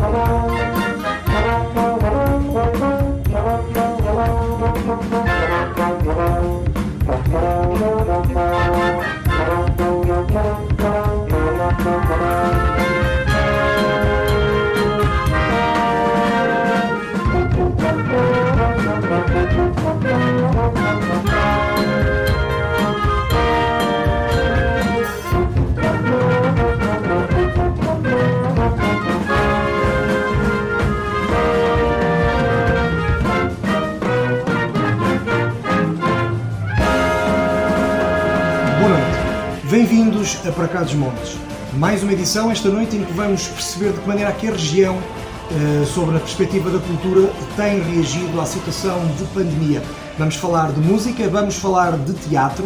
Bye-bye. Montes. Mais uma edição esta noite em que vamos perceber de que maneira que a região, eh, sobre a perspectiva da cultura, tem reagido à situação de pandemia. Vamos falar de música, vamos falar de teatro,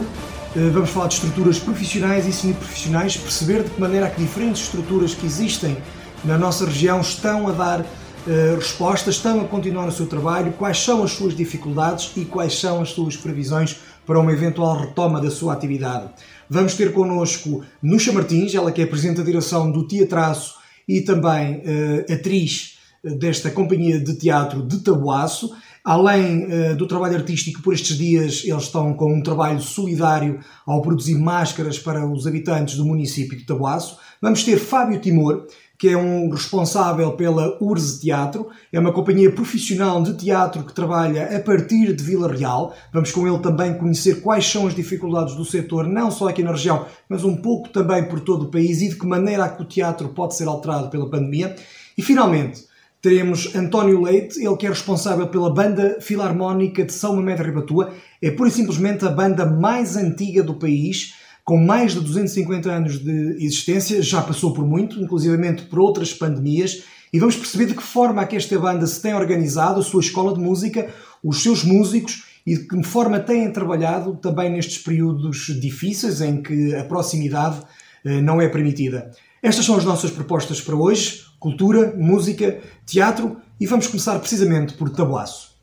eh, vamos falar de estruturas profissionais e semi-profissionais, perceber de que maneira que diferentes estruturas que existem na nossa região estão a dar eh, respostas, estão a continuar o seu trabalho, quais são as suas dificuldades e quais são as suas previsões para uma eventual retoma da sua atividade. Vamos ter connosco Nuxa Martins, ela que é Presidente da Direção do Teatraço e também uh, atriz eh, desta companhia de teatro de Tabuaço. Além uh, do trabalho artístico, por estes dias eles estão com um trabalho solidário ao produzir máscaras para os habitantes do município de Tabuaço. Vamos ter Fábio Timor, que é um responsável pela URSE Teatro, é uma companhia profissional de teatro que trabalha a partir de Vila Real. Vamos com ele também conhecer quais são as dificuldades do setor, não só aqui na região, mas um pouco também por todo o país e de que maneira é que o teatro pode ser alterado pela pandemia. E finalmente, teremos António Leite, ele que é responsável pela Banda Filarmónica de São Mamede Ribatua. É pura e simplesmente a banda mais antiga do país com mais de 250 anos de existência, já passou por muito, inclusivamente por outras pandemias, e vamos perceber de que forma é que esta banda se tem organizado, a sua escola de música, os seus músicos e de que forma têm trabalhado também nestes períodos difíceis em que a proximidade eh, não é permitida. Estas são as nossas propostas para hoje: cultura, música, teatro, e vamos começar precisamente por Tabuaço.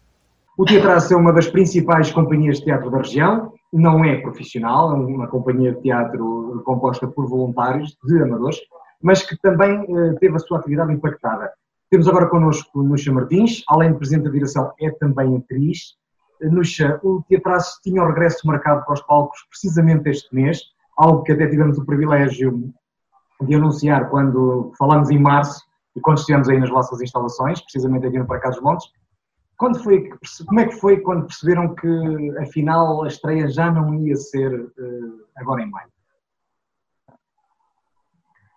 O Teatraço é uma das principais companhias de teatro da região não é profissional, é uma companhia de teatro composta por voluntários, de amadores, mas que também uh, teve a sua atividade impactada. Temos agora connosco Nuxa Martins, além de Presidente da Direção, é também atriz. Nuxa, o Teatraço tinha o regresso marcado para os palcos precisamente este mês, algo que até tivemos o privilégio de anunciar quando falamos em março e quando estivemos aí nas vossas instalações, precisamente aqui no Parque dos Montes. Quando foi, como é que foi quando perceberam que afinal a estreia já não ia ser uh, agora em maio?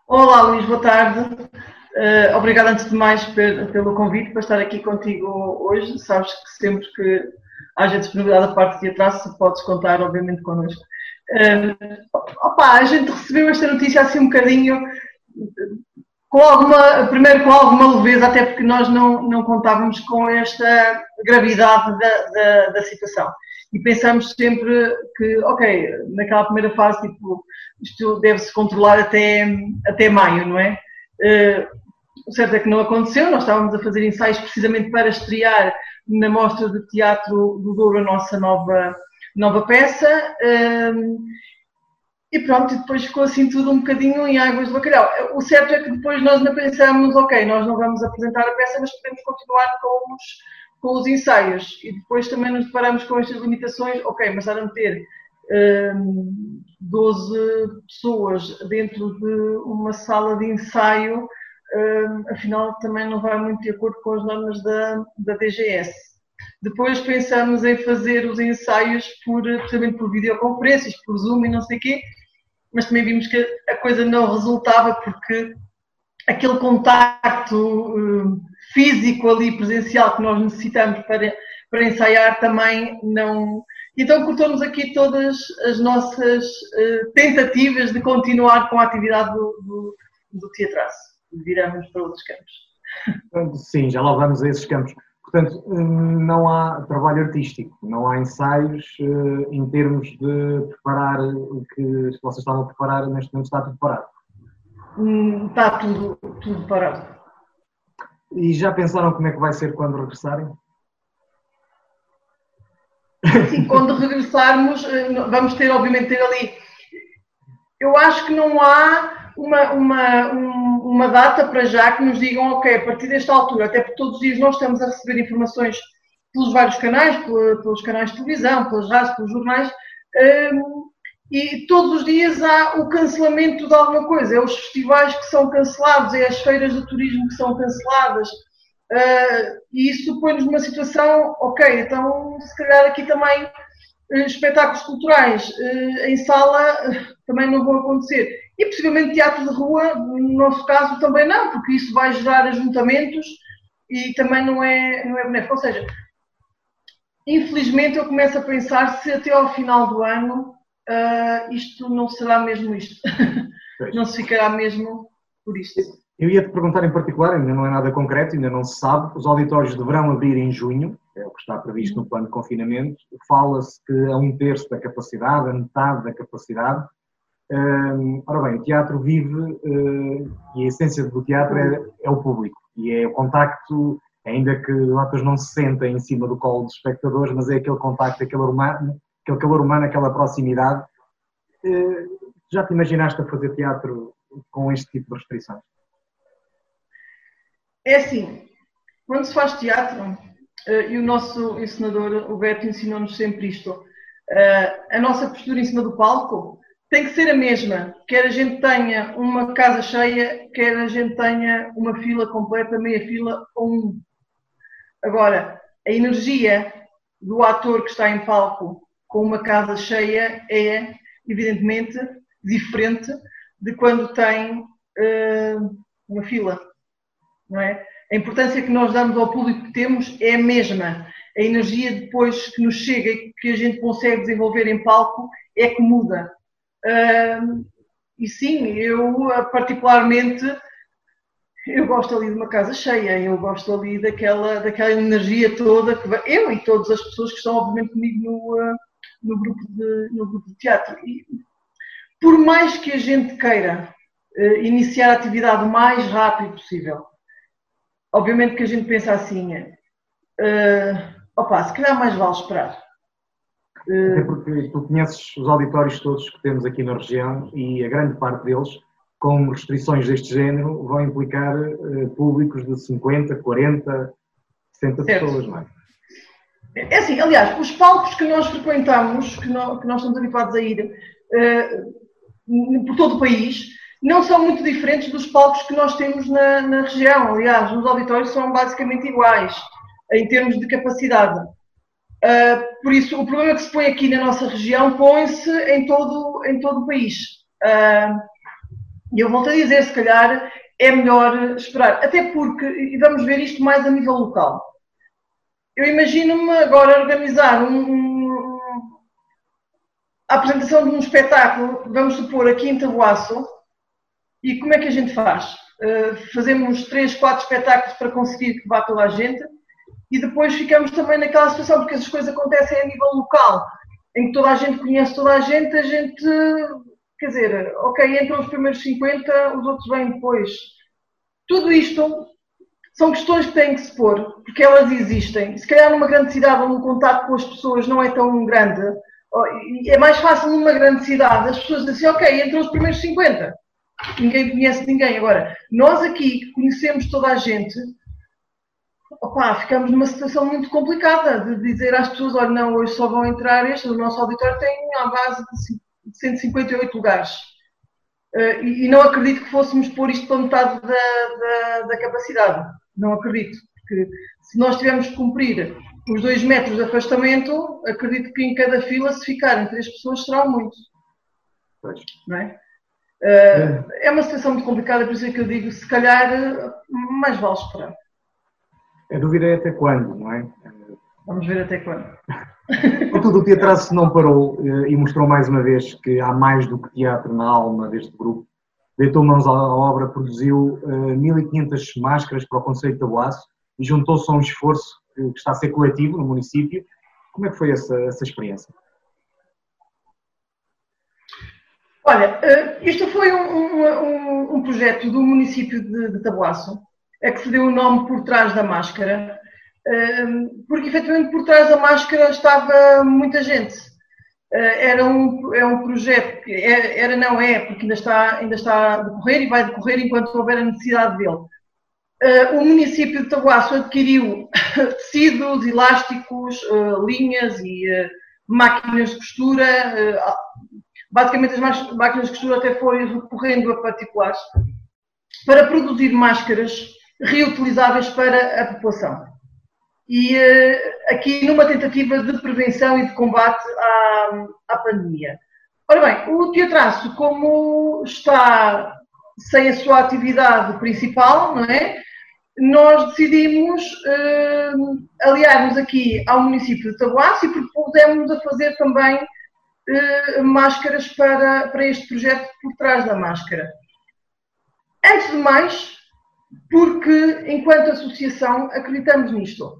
Olá Luís, boa tarde. Uh, obrigada antes de mais pelo convite para estar aqui contigo hoje. Sabes que sempre que haja disponibilidade da parte de atrás, podes contar obviamente connosco. Uh, opa, a gente recebeu esta notícia assim um bocadinho com alguma, primeiro com alguma leveza, até porque nós não, não contávamos com esta gravidade da, da, da situação. E pensamos sempre que, ok, naquela primeira fase, tipo, isto deve-se controlar até, até maio, não é? Uh, o certo é que não aconteceu, nós estávamos a fazer ensaios precisamente para estrear na Mostra de Teatro do Douro a nossa nova, nova peça. E pronto, e depois ficou assim tudo um bocadinho em águas de bacalhau. O certo é que depois nós ainda pensamos, ok, nós não vamos apresentar a peça, mas podemos continuar com os, com os ensaios. E depois também nos deparamos com estas limitações, ok, mas a ter um, 12 pessoas dentro de uma sala de ensaio, um, afinal também não vai muito de acordo com as normas da, da DGS. Depois pensamos em fazer os ensaios por, precisamente por videoconferências, por Zoom e não sei o quê, mas também vimos que a coisa não resultava porque aquele contacto uh, físico ali, presencial, que nós necessitamos para, para ensaiar também não. Então cortou-nos aqui todas as nossas uh, tentativas de continuar com a atividade do, do, do. Viramos para outros campos. Sim, já lá vamos a esses campos. Portanto, não há trabalho artístico, não há ensaios eh, em termos de preparar o que vocês estavam a preparar, neste momento está tudo parado. Hum, está tudo, tudo parado. E já pensaram como é que vai ser quando regressarem? Sim, quando regressarmos, eh, vamos ter, obviamente, ter ali. Eu acho que não há uma, uma, uma data para já que nos digam, ok, a partir desta altura, até porque todos os dias nós estamos a receber informações pelos vários canais, pelos canais de televisão, pelas rádios, pelos jornais, um, e todos os dias há o cancelamento de alguma coisa. É os festivais que são cancelados, é as feiras de turismo que são canceladas. Uh, e isso põe-nos numa situação, ok, então se calhar aqui também uh, espetáculos culturais uh, em sala também não vão acontecer. E possivelmente teatro de rua, no nosso caso, também não, porque isso vai gerar ajuntamentos e também não é, não é benéfico. Ou seja, infelizmente eu começo a pensar se até ao final do ano uh, isto não será mesmo isto. não se ficará mesmo por isto. Eu ia te perguntar em particular, ainda não é nada concreto, ainda não se sabe, os auditórios deverão abrir em junho, é o que está previsto no plano de confinamento. Fala-se que a um terço da capacidade, a metade da capacidade. Um, ora bem, o teatro vive uh, e a essência do teatro é, é, o público e é o contacto, ainda que os atores não se sentem em cima do colo dos espectadores, mas é aquele contacto, aquele humano, aquele calor humano, aquela proximidade. Eh, já te imaginaste a fazer teatro com este tipo de restrições? É assim, quando se faz teatro, eh, e o nosso ensinador, o Beto, ensinou-nos sempre isto, a nossa postura em cima do palco tem que ser a mesma, quer a gente tenha uma casa cheia, quer a gente tenha uma fila completa, meia fila ou um. Agora, a energia do ator que está em palco com uma casa cheia é, evidentemente, diferente de quando tem uh, uma fila. Não é? A importância que nós damos ao público que temos é a mesma. A energia depois que nos chega e que a gente consegue desenvolver em palco é que muda. E sim, eu particularmente eu gosto ali de uma casa cheia, eu gosto ali daquela, daquela energia toda que eu e todas as pessoas que estão obviamente comigo no, uh, no grupo de, no grupo de teatro. E, por mais que a gente queira uh, iniciar a atividade o mais rápido possível, obviamente que a gente pensa assim, uh, opa, se calhar mais vale esperar. Até porque tu conheces os auditórios todos que temos aqui na região e a grande parte deles, com restrições deste género, vão implicar uh, públicos de 50, 40, 60 certo. pessoas, não é? É assim, aliás, os palcos que nós frequentamos, que nós, que nós estamos habituados a ir uh, por todo o país, não são muito diferentes dos palcos que nós temos na, na, região. Aliás, os auditórios são basicamente iguais em termos de capacidade. Uh, por isso, o problema que se põe aqui na nossa região põe-se em todo, em todo o país. Uh, e eu volto a dizer, se calhar é melhor esperar. Até porque, e vamos ver isto mais a nível local eu imagino-me agora organizar um, um, a apresentação de um espetáculo, vamos supor, aqui em Tabuaço, e como é que a gente faz? Uh, fazemos três, quatro espetáculos para conseguir que vá toda a gente e depois ficamos também naquela situação, porque essas coisas acontecem a nível local, em que toda a gente conhece toda a gente, a gente, quer dizer, ok, entram os primeiros 50, os outros vêm depois. Tudo isto são questões que têm que se pôr, porque elas existem. Se calhar numa grande cidade onde o contato com as pessoas não é tão grande, é mais fácil numa grande cidade as pessoas dizem assim, ok, entre os primeiros 50. Ninguém conhece ninguém. Agora, nós aqui conhecemos toda a gente, opa, ficamos numa situação muito complicada de dizer às pessoas, olha, não, hoje só vão entrar este, o nosso auditório tem a base de 158 lugares. Uh, e, e, não acredito que fôssemos pôr isto para metade da, da, da capacidade. Não acredito, porque se nós tivermos que cumprir os dois metros de afastamento, acredito que em cada fila, se ficarem três pessoas, serão muitos. Pois. Não é? Uh, é uma situação muito complicada, por isso é que eu digo, se calhar, mais vale esperar. A dúvida é até quando, não é? Vamos ver até quando. Contudo, o teatro não parou eh, e mostrou mais uma vez que há mais do que teatro na alma deste grupo deitou mãos à obra, produziu uh, eh, 1.500 máscaras para o Conselho de Tabuaço e juntou-se a um esforço que, está a ser coletivo no município. Como é que foi essa, essa experiência? Olha, uh, isto foi um, um, um, projeto do município de, de Tabuaço, é que se deu o nome por trás da máscara, porque efetivamente por trás da máscara estava muita gente. era um, é um projeto que era, não é, porque ainda está, ainda está a decorrer e vai decorrer enquanto houver a necessidade dele. o município de Tabuaço adquiriu tecidos, elásticos, linhas e máquinas de costura. basicamente, as máquinas de costura até foram recorrendo a particulares para produzir máscaras reutilizáveis para a população e uh, aqui numa tentativa de prevenção e de combate à, à pandemia. Ora bem, o teatraço, como está sem a sua atividade principal, não é? Nós decidimos uh, aliar-nos aqui ao município de Tabuaço e propusemos a fazer também uh, máscaras para, para este projeto por trás da máscara. Antes de mais, porque enquanto associação acreditamos nisto.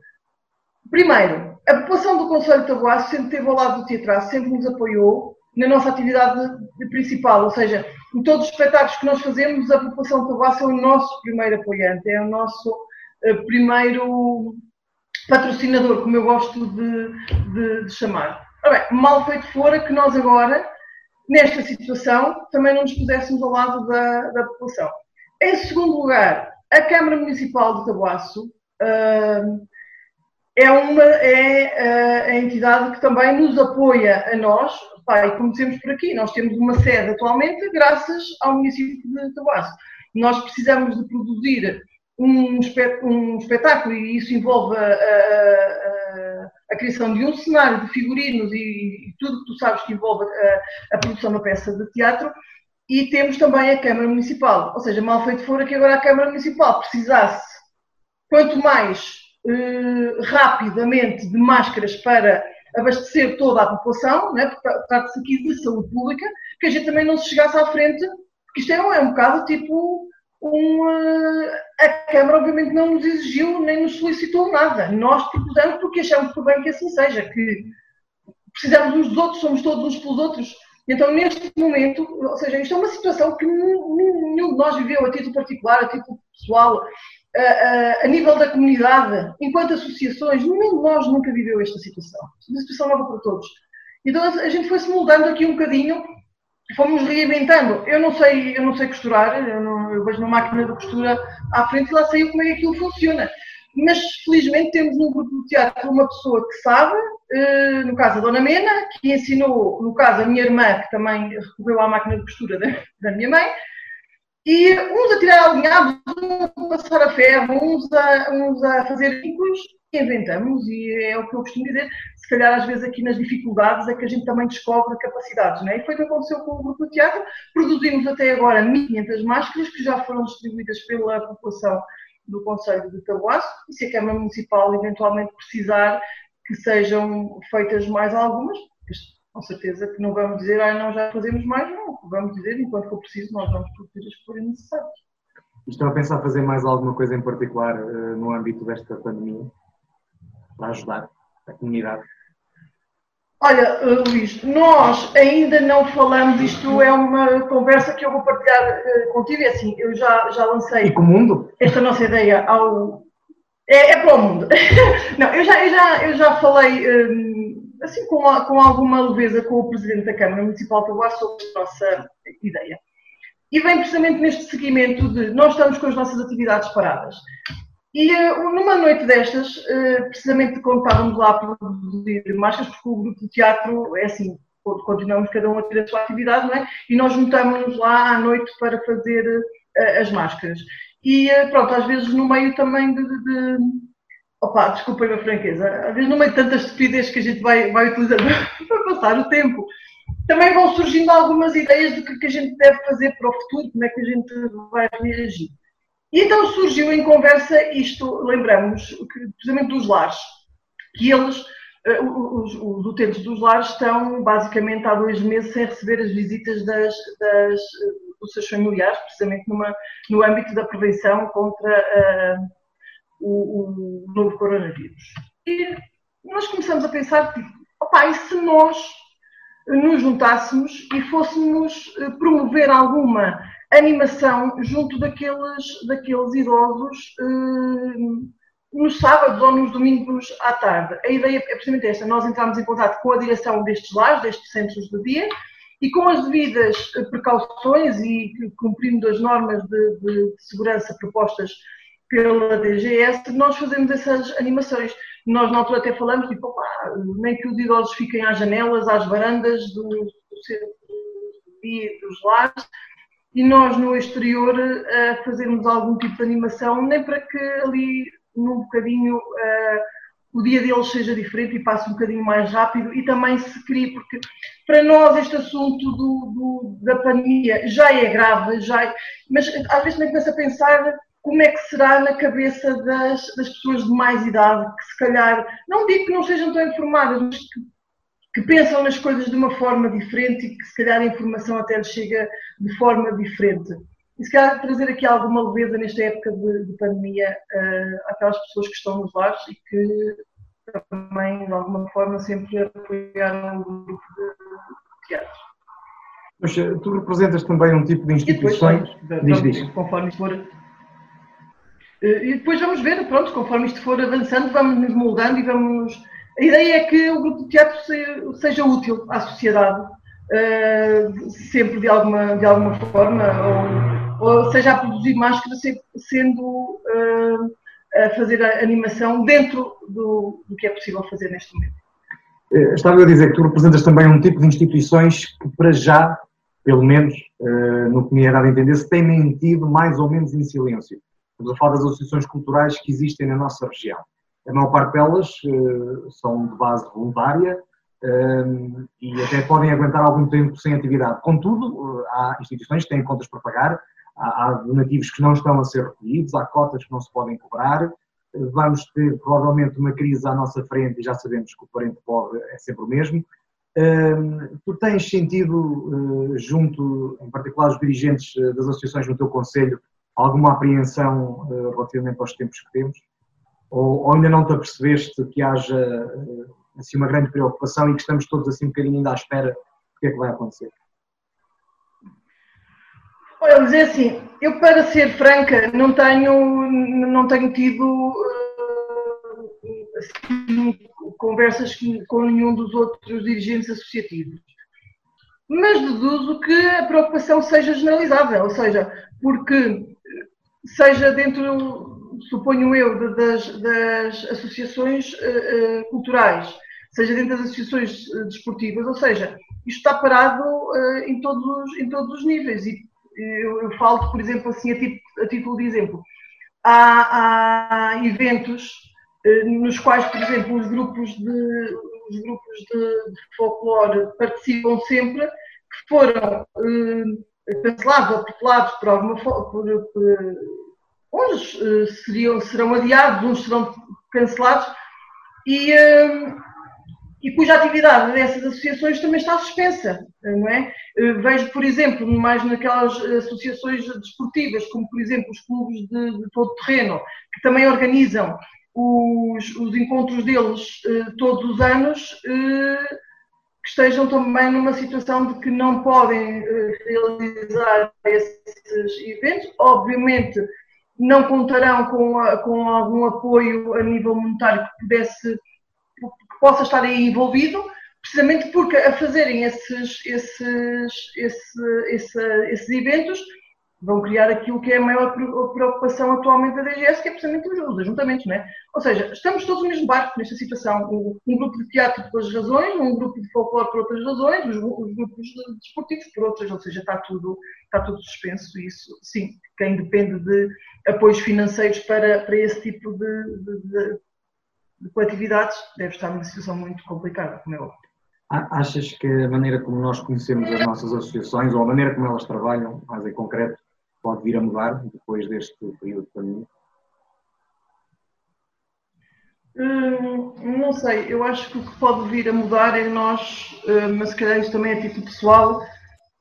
Primeiro, a população do Conselho de Tabuaço sempre esteve ao lado do teatro, sempre nos apoiou na nossa atividade principal, ou seja, em todos os espetáculos que nós fazemos, a população de Tabuaço é o nosso primeiro apoiante, é o nosso uh, primeiro patrocinador, como eu gosto de, de, de chamar. Ora bem, mal feito fora que nós agora, nesta situação, também não nos puséssemos ao lado da, da população. Em segundo lugar, a Câmara Municipal de Tabuaço uh, é, uma, é eh, a entidade que também nos apoia a nós, como dizemos por aqui, nós temos uma sede atualmente graças ao município de Tabuaço. Nós precisamos de produzir um, um espetáculo e isso envolve a, a, a, a, criação de um cenário de figurinos e, e tudo que tu sabes que envolve a, produção da peça de teatro e temos também a Câmara Municipal, ou seja, mal feito fora que agora a Câmara Municipal precisasse quanto mais eh, rapidamente de máscaras para abastecer toda a população, né, porque trata-se aqui de saúde pública, que a gente também não se chegasse à frente, porque isto é um, é um bocado tipo um, uh, a Câmara obviamente não nos exigiu nem nos solicitou nada. Nós propusemos porque achamos por bem que assim seja, que precisamos uns dos outros, somos todos uns pelos outros. Então, neste momento, ou seja, isto é uma situação que nenhum de nós viveu a título particular, a título pessoal, a, a, nível da comunidade, enquanto associações, nenhum de nós nunca viveu esta situação. É uma situação nova para todos. Então a gente foi-se moldando aqui um bocadinho, fomos reinventando. Eu não sei, eu não sei costurar, eu, não, eu vejo uma máquina de costura à frente e lá sei como é que aquilo funciona. Mas felizmente temos no grupo de teatro uma pessoa que sabe, eh, no caso a Dona Mena, que ensinou, no caso a minha irmã, que também recorreu à máquina de costura da, minha mãe, e uns a tirar alinhados, uns a passar a ferro, uns a, uns a fazer vínculos, inventamos, e é o que eu costumo dizer, se calhar às vezes aqui nas dificuldades é que a gente também descobre capacidades, não é? E foi o que aconteceu com o Grupo de Teatro, produzimos até agora 1.500 máscaras que já foram distribuídas pela população do Conselho de Tabuaço, e se a Câmara Municipal eventualmente precisar que sejam feitas mais algumas, com certeza que não vamos dizer, ah, não, já fazemos mais, não. Vamos dizer, enquanto for preciso, nós vamos produzir as que forem necessárias. Estão a pensar fazer mais alguma coisa em particular uh, no âmbito desta pandemia para ajudar a comunidade? Olha, eh, Luís, nós ainda não falamos, isto é uma conversa que eu vou partilhar uh, contigo, é assim, eu já, já lancei e com o mundo? esta nossa ideia ao... É, é para o mundo. não, eu já, eu já, eu já falei assim com, com alguma leveza com o Presidente da Câmara Municipal de Taboar sobre a nossa ideia. E vem precisamente neste seguimento de nós estamos com as nossas atividades paradas. E uh, numa noite destas, uh, precisamente quando estávamos lá a produzir máscaras, porque o grupo de teatro é assim, continuamos cada um a ter a sua atividade, não é? E nós juntamos-nos lá à noite para fazer uh, as máscaras. E pronto, às vezes no meio também de, de, Opa, desculpem a franqueza, às vezes no meio de tanta estupidez que a gente vai, vai utilizando para passar o tempo, também vão surgindo algumas ideias do que, que a gente deve fazer para o futuro, como é que a gente vai reagir. E então surgiu em conversa isto, lembramos, precisamente dos lares, que eles, eh, os, os utentes dos lares, estão basicamente há dois meses sem receber as visitas das, das, dos seus familiares, precisamente numa, no âmbito da prevenção contra a o, o novo coronavírus. E nós começamos a pensar, tipo, opa, e se nós nos juntássemos e fôssemos eh, promover alguma animação junto daqueles, daqueles idosos eh, nos sábados ou nos domingos à tarde. A ideia é precisamente esta: nós entramos em contato com a direção destes lares, destes centros de dia, e com as devidas precauções e cumprindo as normas de, de, segurança propostas pela DGS, nós fazemos essas animações. Nós na altura até falamos, tipo, nem que os idosos fiquem às janelas, às varandas do, do centro de dia dos lares, e nós no exterior uh, fazermos algum tipo de animação, nem para que ali num bocadinho uh, o dia deles seja diferente e passe um bocadinho mais rápido. E também se crie, porque para nós este assunto do, do, da pandemia já é grave, já é, mas às vezes também começa a pensar como é que será na cabeça das, das pessoas de mais idade, que se calhar, não digo que não sejam tão informadas, mas que, que pensam nas coisas de uma forma diferente e que se calhar a informação até lhes chega de forma diferente. E se calhar trazer aqui alguma leveza nesta época de, de pandemia uh, àquelas pessoas que estão nos lares e que também, de alguma forma, sempre apoiaram o grupo de teatro. Mas eh, tu representas também um tipo de instituições. Depois, diz, diz. Conforme isto for. Eh, e depois vamos ver, pronto, conforme isto for avançando, vamos nos moldando e vamos. A ideia é que o grupo de teatro seja útil à sociedade, sempre de alguma, de alguma forma, ou ou seja a produzir máscaras sendo uh, a fazer a animação dentro do, do, que é possível fazer neste momento. Eh, estava a dizer que tu representas também um tipo de instituições que para já, pelo menos no que me é dado a entender, se têm mantido mais ou menos em silêncio. Estamos a falar das associações culturais que existem na nossa região. A maior parte delas uh, são de base voluntária, e até podem aguentar algum tempo sem atividade. Contudo, há instituições que têm contas para pagar, há, donativos que não estão a ser recolhidos, há cotas que não se podem cobrar, vamos ter provavelmente uma crise à nossa frente e já sabemos que o parente pobre é sempre o mesmo. tu tens sentido, eh, junto, em particular, os dirigentes eh, das associações no teu Conselho, alguma apreensão eh, relativamente aos tempos que temos? Ou, ou ainda não te apercebeste que haja assim, uma grande preocupação e que estamos todos assim um bocadinho ainda à espera do que é que vai acontecer? Olha, dizer assim, eu para ser franca não tenho, não tenho tido assim, conversas com nenhum dos outros dirigentes associativos. Mas deduzo que a preocupação seja generalizável, ou seja, porque seja dentro, suponho eu, das, das associações uh, culturais, seja dentro das associações desportivas, ou seja, isto está parado em, todos, em todos os níveis e eu, eu falo, por exemplo, assim, a, tipo, a título de exemplo. Há, há eventos eh, nos quais, por exemplo, os grupos de, os grupos de, de folclore participam sempre, que foram eh, cancelados ou tutelados por alguma por, por, uns eh, seriam, serão adiados, uns serão cancelados, e, eh, e cuja atividade dessas associações também está suspensa, não é? Eh, vejo, por exemplo, mais naquelas associações desportivas, como por exemplo os clubes de, de todo terreno, que também organizam os, os encontros deles eh, todos os anos, eh, que estejam também numa situação de que não podem realizar esses eventos. Obviamente, não contarão com, com algum apoio a nível monetário que pudesse que possa estar aí envolvido, precisamente porque a fazerem esses, esses, esse, esse, esses eventos vão criar aquilo que é a maior preocupação atualmente da DGS, que é precisamente os ajuntamentos, não é? Ou seja, estamos todos no mesmo barco nesta situação. Um grupo de teatro por outras razões, um grupo de folclore por outras razões, os, os grupos desportivos por outras, ou seja, está tudo, está tudo suspenso. Isso, sim, quem depende de apoios financeiros para, para esse tipo de, de, de de coletividades deve estar numa situação muito complicada, como é óbvio. Achas que a maneira como nós conhecemos as nossas associações ou a maneira como elas trabalham, mais em concreto, pode vir a mudar depois deste período de pandemia? Hum, não sei, eu acho que o que pode vir a mudar é nós, hum, mas se calhar isto também é título pessoal,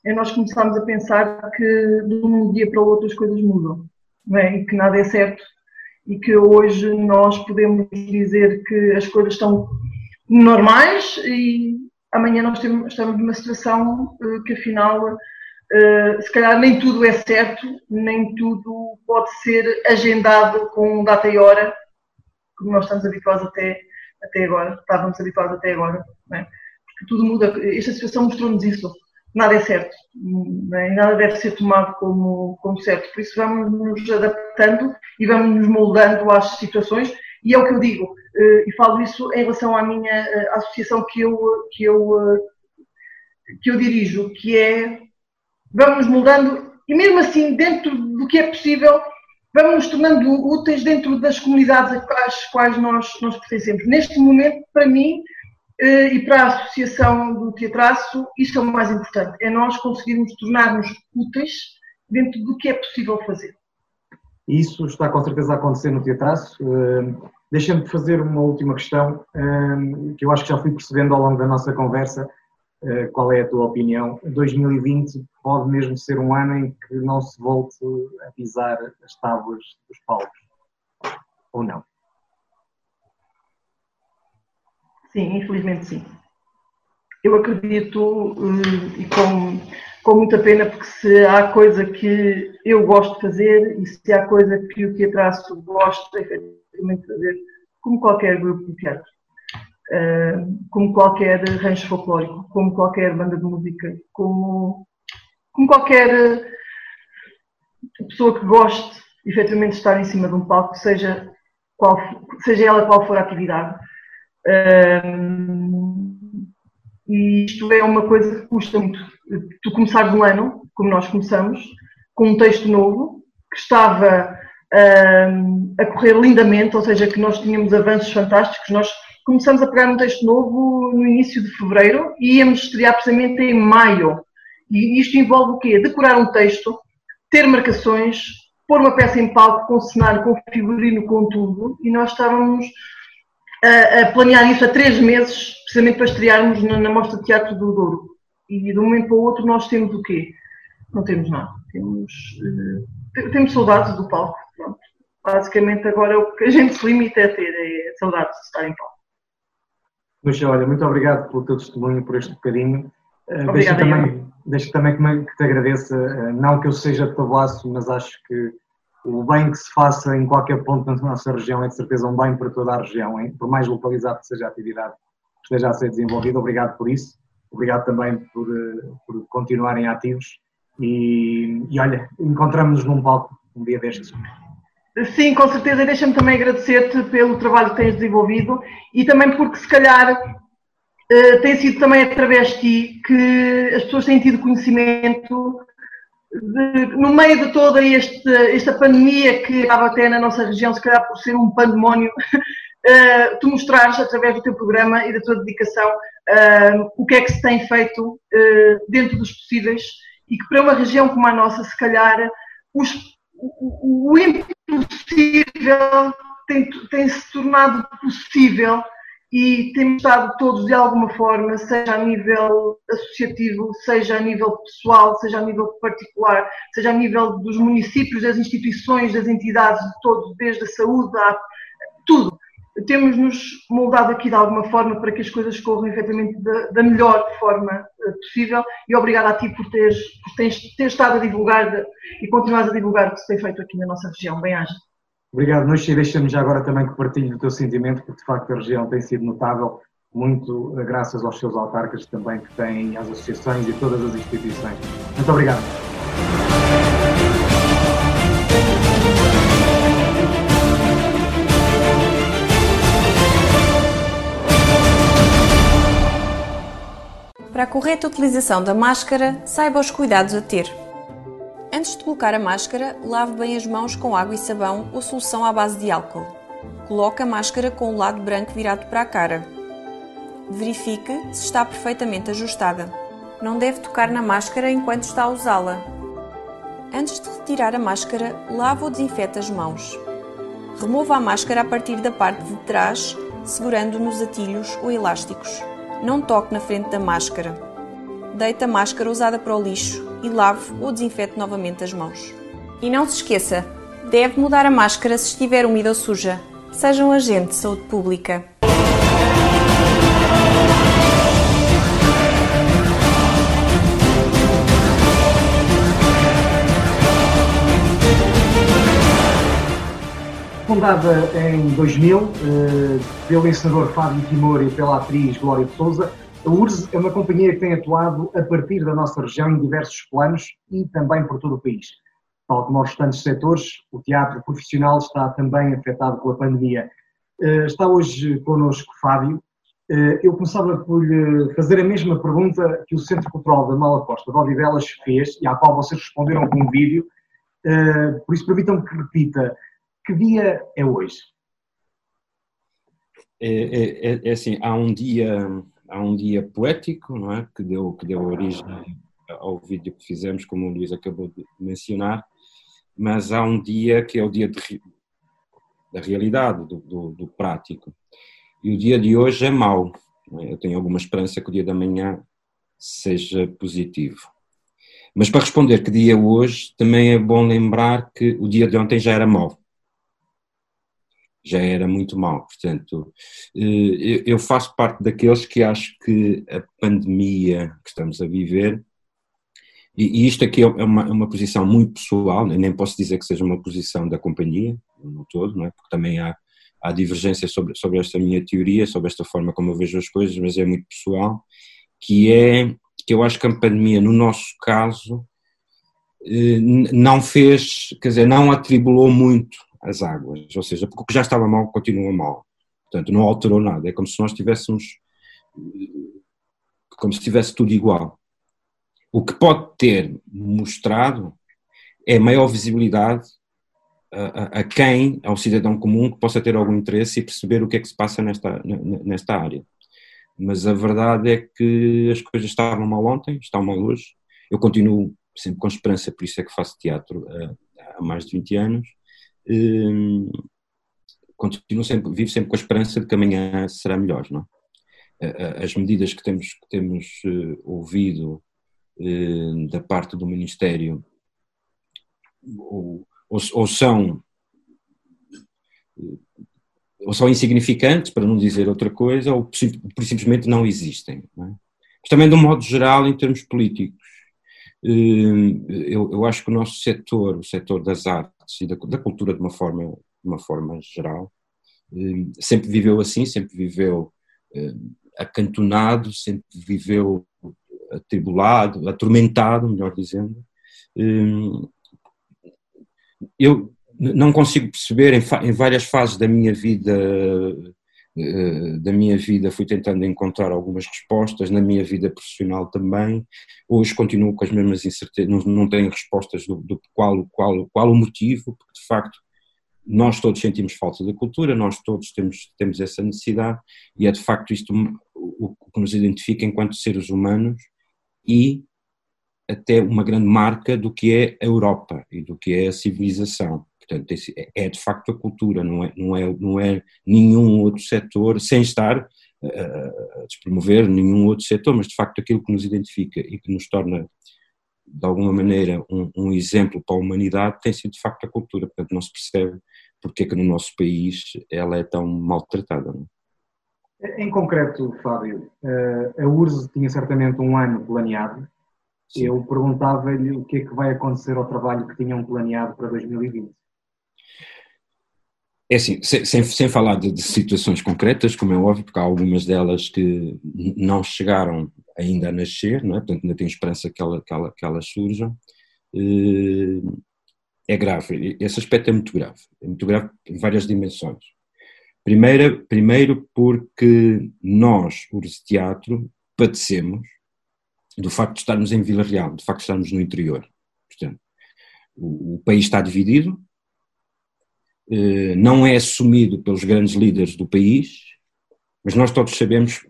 é nós começarmos a pensar que de um dia para o outro as coisas mudam, é? E que nada é certo e que hoje nós podemos dizer que as coisas estão normais e amanhã nós temos, estamos numa situação uh, que afinal uh, se calhar nem tudo é certo, nem tudo pode ser agendado com data e hora como nós estamos habituados até, até agora, estávamos habituados até agora, é? porque tudo muda. Esta situação mostrou-nos isso. Nada é certo, é? nada deve ser tomado como, como certo. Por isso vamos nos adaptando e vamos nos moldando às situações. E é o que eu digo, eh, e falo isso em relação à minha eh, associação que eu, que eu, eh, que eu dirijo, que é vamos nos moldando e mesmo assim, dentro do que é possível, vamos nos tornando úteis dentro das comunidades às quais nós, nós pertencemos. Neste momento, para mim eh, e para a Associação do Teatraço, isto é o mais importante, é nós conseguirmos tornar-nos úteis dentro do que é possível fazer. Isso está com certeza a acontecer no Teatraço. Eh, deixa-me fazer uma última questão, eh, que eu acho que já fui percebendo ao longo da nossa conversa, qual é a tua opinião? 2020 pode mesmo ser um ano em que não se volte a pisar as tábuas dos palcos, ou não? Sim, infelizmente sim. Eu acredito eh, e com, com muita pena, porque se há coisa que eu gosto de fazer e se há coisa que o teatro gosta efetivamente de fazer, como qualquer grupo de teatro, como qualquer rancho folclórico, como qualquer banda de música, como, como qualquer pessoa que goste efetivamente de estar em cima de um palco, seja, qual, seja ela qual for a atividade. e isto é uma coisa que custa muito. Tu começares um ano, como nós começamos, com um texto novo, que estava a correr lindamente, ou seja, que nós tínhamos avanços fantásticos. Nós começamos a pegar um texto novo no início de fevereiro e íamos estrear precisamente em maio. E isto envolve o quê? Decorar um texto, ter marcações, pôr uma peça em palco com cenário, com figurino, com tudo. E nós estávamos a, a planear isso há três meses, precisamente para estrearmos na, na Mostra de Teatro do Douro. E de um momento para o outro nós temos o quê? Não temos nada. Temos, uh, temos saudades do palco. Pronto. Basicamente agora o que a gente se limita a ter é saudades de estar em palco. Lucia, olha, muito obrigado pelo teu testemunho, por este bocadinho. Uh, deixa também, deixa também que, te agradeça, uh, não que eu seja de tabuaço, mas acho que o bem que se faça em qualquer ponto da nossa região é de certeza um bem para toda a região, hein? por mais localizado que seja a atividade que esteja a ser desenvolvida. Obrigado por isso, obrigado também por, uh, por continuarem ativos e, e olha, encontramos-nos num palco um dia destes. Sim, com certeza. Deixa-me também agradecer-te pelo trabalho que tens desenvolvido e também porque, se calhar, uh, tem sido também através de ti que as pessoas têm tido conhecimento de, no meio de toda esta pandemia que estava até na nossa região, se calhar por ser um pandemónio, uh, tu mostrares através do teu programa e da tua dedicação uh, o que é que se tem feito dentro dos possíveis e que para uma região como a nossa, se calhar, os o, o impossível tem, tem se tornado possível e temos estado todos de alguma forma, seja a nível associativo, seja a nível pessoal, seja a nível particular, seja a nível dos municípios, das instituições, das entidades, de todos, desde a saúde, a tudo temos nos moldado aqui de alguma forma para que as coisas corram efetivamente da, da melhor forma eh, possível e obrigada a ti por teres, por teres, teres estado a divulgar e continuares a divulgar o que se tem feito aqui na nossa região. Bem-aja. Obrigado, Nuxa, e deixa-me já agora também que partilhe o teu sentimento, porque de facto a região tem sido notável, muito eh, graças aos seus autarcas também que têm, às associações e todas as instituições. Muito obrigado. Para a correta utilização da máscara, saiba os cuidados a ter. Antes de colocar a máscara, lave bem as mãos com água e sabão ou solução à base de álcool. Coloque a máscara com o lado branco virado para a cara. Verifique se está perfeitamente ajustada. Não deve tocar na máscara enquanto está a usá-la. Antes de retirar a máscara, lave ou desinfete as mãos. Remova a máscara a partir da parte de trás, segurando nos atilhos ou elásticos. Não toque na frente da máscara. Deite a máscara usada para o lixo e lave ou desinfete novamente as mãos. E não se esqueça, deve mudar a máscara se estiver úmida ou suja. Seja um agente de saúde pública. fundada em 2000 pelo encenador Fábio Timor e pela atriz Glória de Souza, a URSS é uma companhia que tem atuado a partir da nossa região em diversos planos e também por todo o país. Tal como aos restantes setores, o teatro profissional está também afetado pela pandemia. Está hoje connosco Fábio, eh, eu começava por lhe fazer a mesma pergunta que o Centro Cultural da Mala Costa de Odivelas fez e à qual vocês responderam com um vídeo. Eh, por isso, permitam-me que repita: que dia é hoje? É, é, é, é, assim, há um dia, há um dia poético, não é, que deu que deu origem ao vídeo que fizemos, como o Luís acabou de mencionar, mas há um dia que é o dia de, da realidade, do, do, do prático. E o dia de hoje é mau. É? Eu tenho alguma esperança que o dia da manhã seja positivo. Mas para responder que dia é hoje, também é bom lembrar que o dia de ontem já era mau. Já era muito mau. Portanto, eh, eu faço parte daqueles que acho que a pandemia que estamos a viver, e isto aqui é uma, é uma posição muito pessoal, nem posso dizer que seja uma posição da companhia, no todo, não é? porque também há há divergência sobre, sobre esta minha teoria, sobre esta forma como eu vejo as coisas, mas é muito pessoal, que é que eu acho que a pandemia, no nosso caso, eh, não fez, quer dizer, não atribulou muito as águas, ou seja, porque o que já estava mal continua mal, portanto não alterou nada, é como se nós tivéssemos, como se tivesse tudo igual. O que pode ter mostrado é maior visibilidade a, a, quem, ao cidadão comum, que possa ter algum interesse e perceber o que é que se passa nesta, nesta área. Mas a verdade é que as coisas estavam mal ontem, estão mal hoje. Eu continuo sempre com esperança, por isso é que faço teatro há, há mais de 20 anos. Hum, continuo sempre, vivo sempre com a esperança de que amanhã será melhor, não é? As medidas que temos, que temos uh, ouvido uh, da parte do Ministério, ou, ou, ou são ou são insignificantes, para não dizer outra coisa, ou simplesmente não existem. Não é? Mas também, de um modo geral, em termos políticos, eu, eu acho que o nosso setor, o setor das artes e da, da cultura de uma forma, de uma forma geral, hum, sempre viveu assim, sempre viveu hum, acantonado, sempre viveu atribulado, atormentado, melhor dizendo, eu não consigo perceber em, várias fases da minha vida da minha vida fui tentando encontrar algumas respostas na minha vida profissional também hoje continuo com as mesmas incertezas não, não tenho respostas do, do qual, qual, qual o motivo porque de facto nós todos sentimos falta da cultura nós todos temos, temos essa necessidade e é de facto isto o que nos identifica enquanto seres humanos e até uma grande marca do que é a Europa e do que é a civilização. Portanto, é, é de facto a cultura, não é, não é, não é nenhum outro setor, sem estar a despromover nenhum outro setor, mas de facto aquilo que nos identifica e que nos torna, de alguma maneira, um, um exemplo para a humanidade tem sido de facto a cultura. Portanto, não se percebe porque é que no nosso país ela é tão maltratada. Não é? Em concreto, Fábio, eh, a URSS tinha certamente um ano planeado Sim. eu perguntava-lhe o que é que vai acontecer ao trabalho que tinham planeado para 2020. É assim, sem, sem, falar de, de, situações concretas, como é óbvio, porque há algumas delas que não chegaram ainda a nascer, não é? portanto ainda tenho esperança que, ela, que, ela, que elas surjam, eh, é grave, esse aspecto é muito grave, é muito grave em várias dimensões. Primeiro, primeiro porque nós, os teatro, padecemos do facto de estarmos em Vila Real, do facto de estarmos no interior. Portanto, o, o país está dividido, não é assumido pelos grandes líderes do país, mas nós todos sabemos,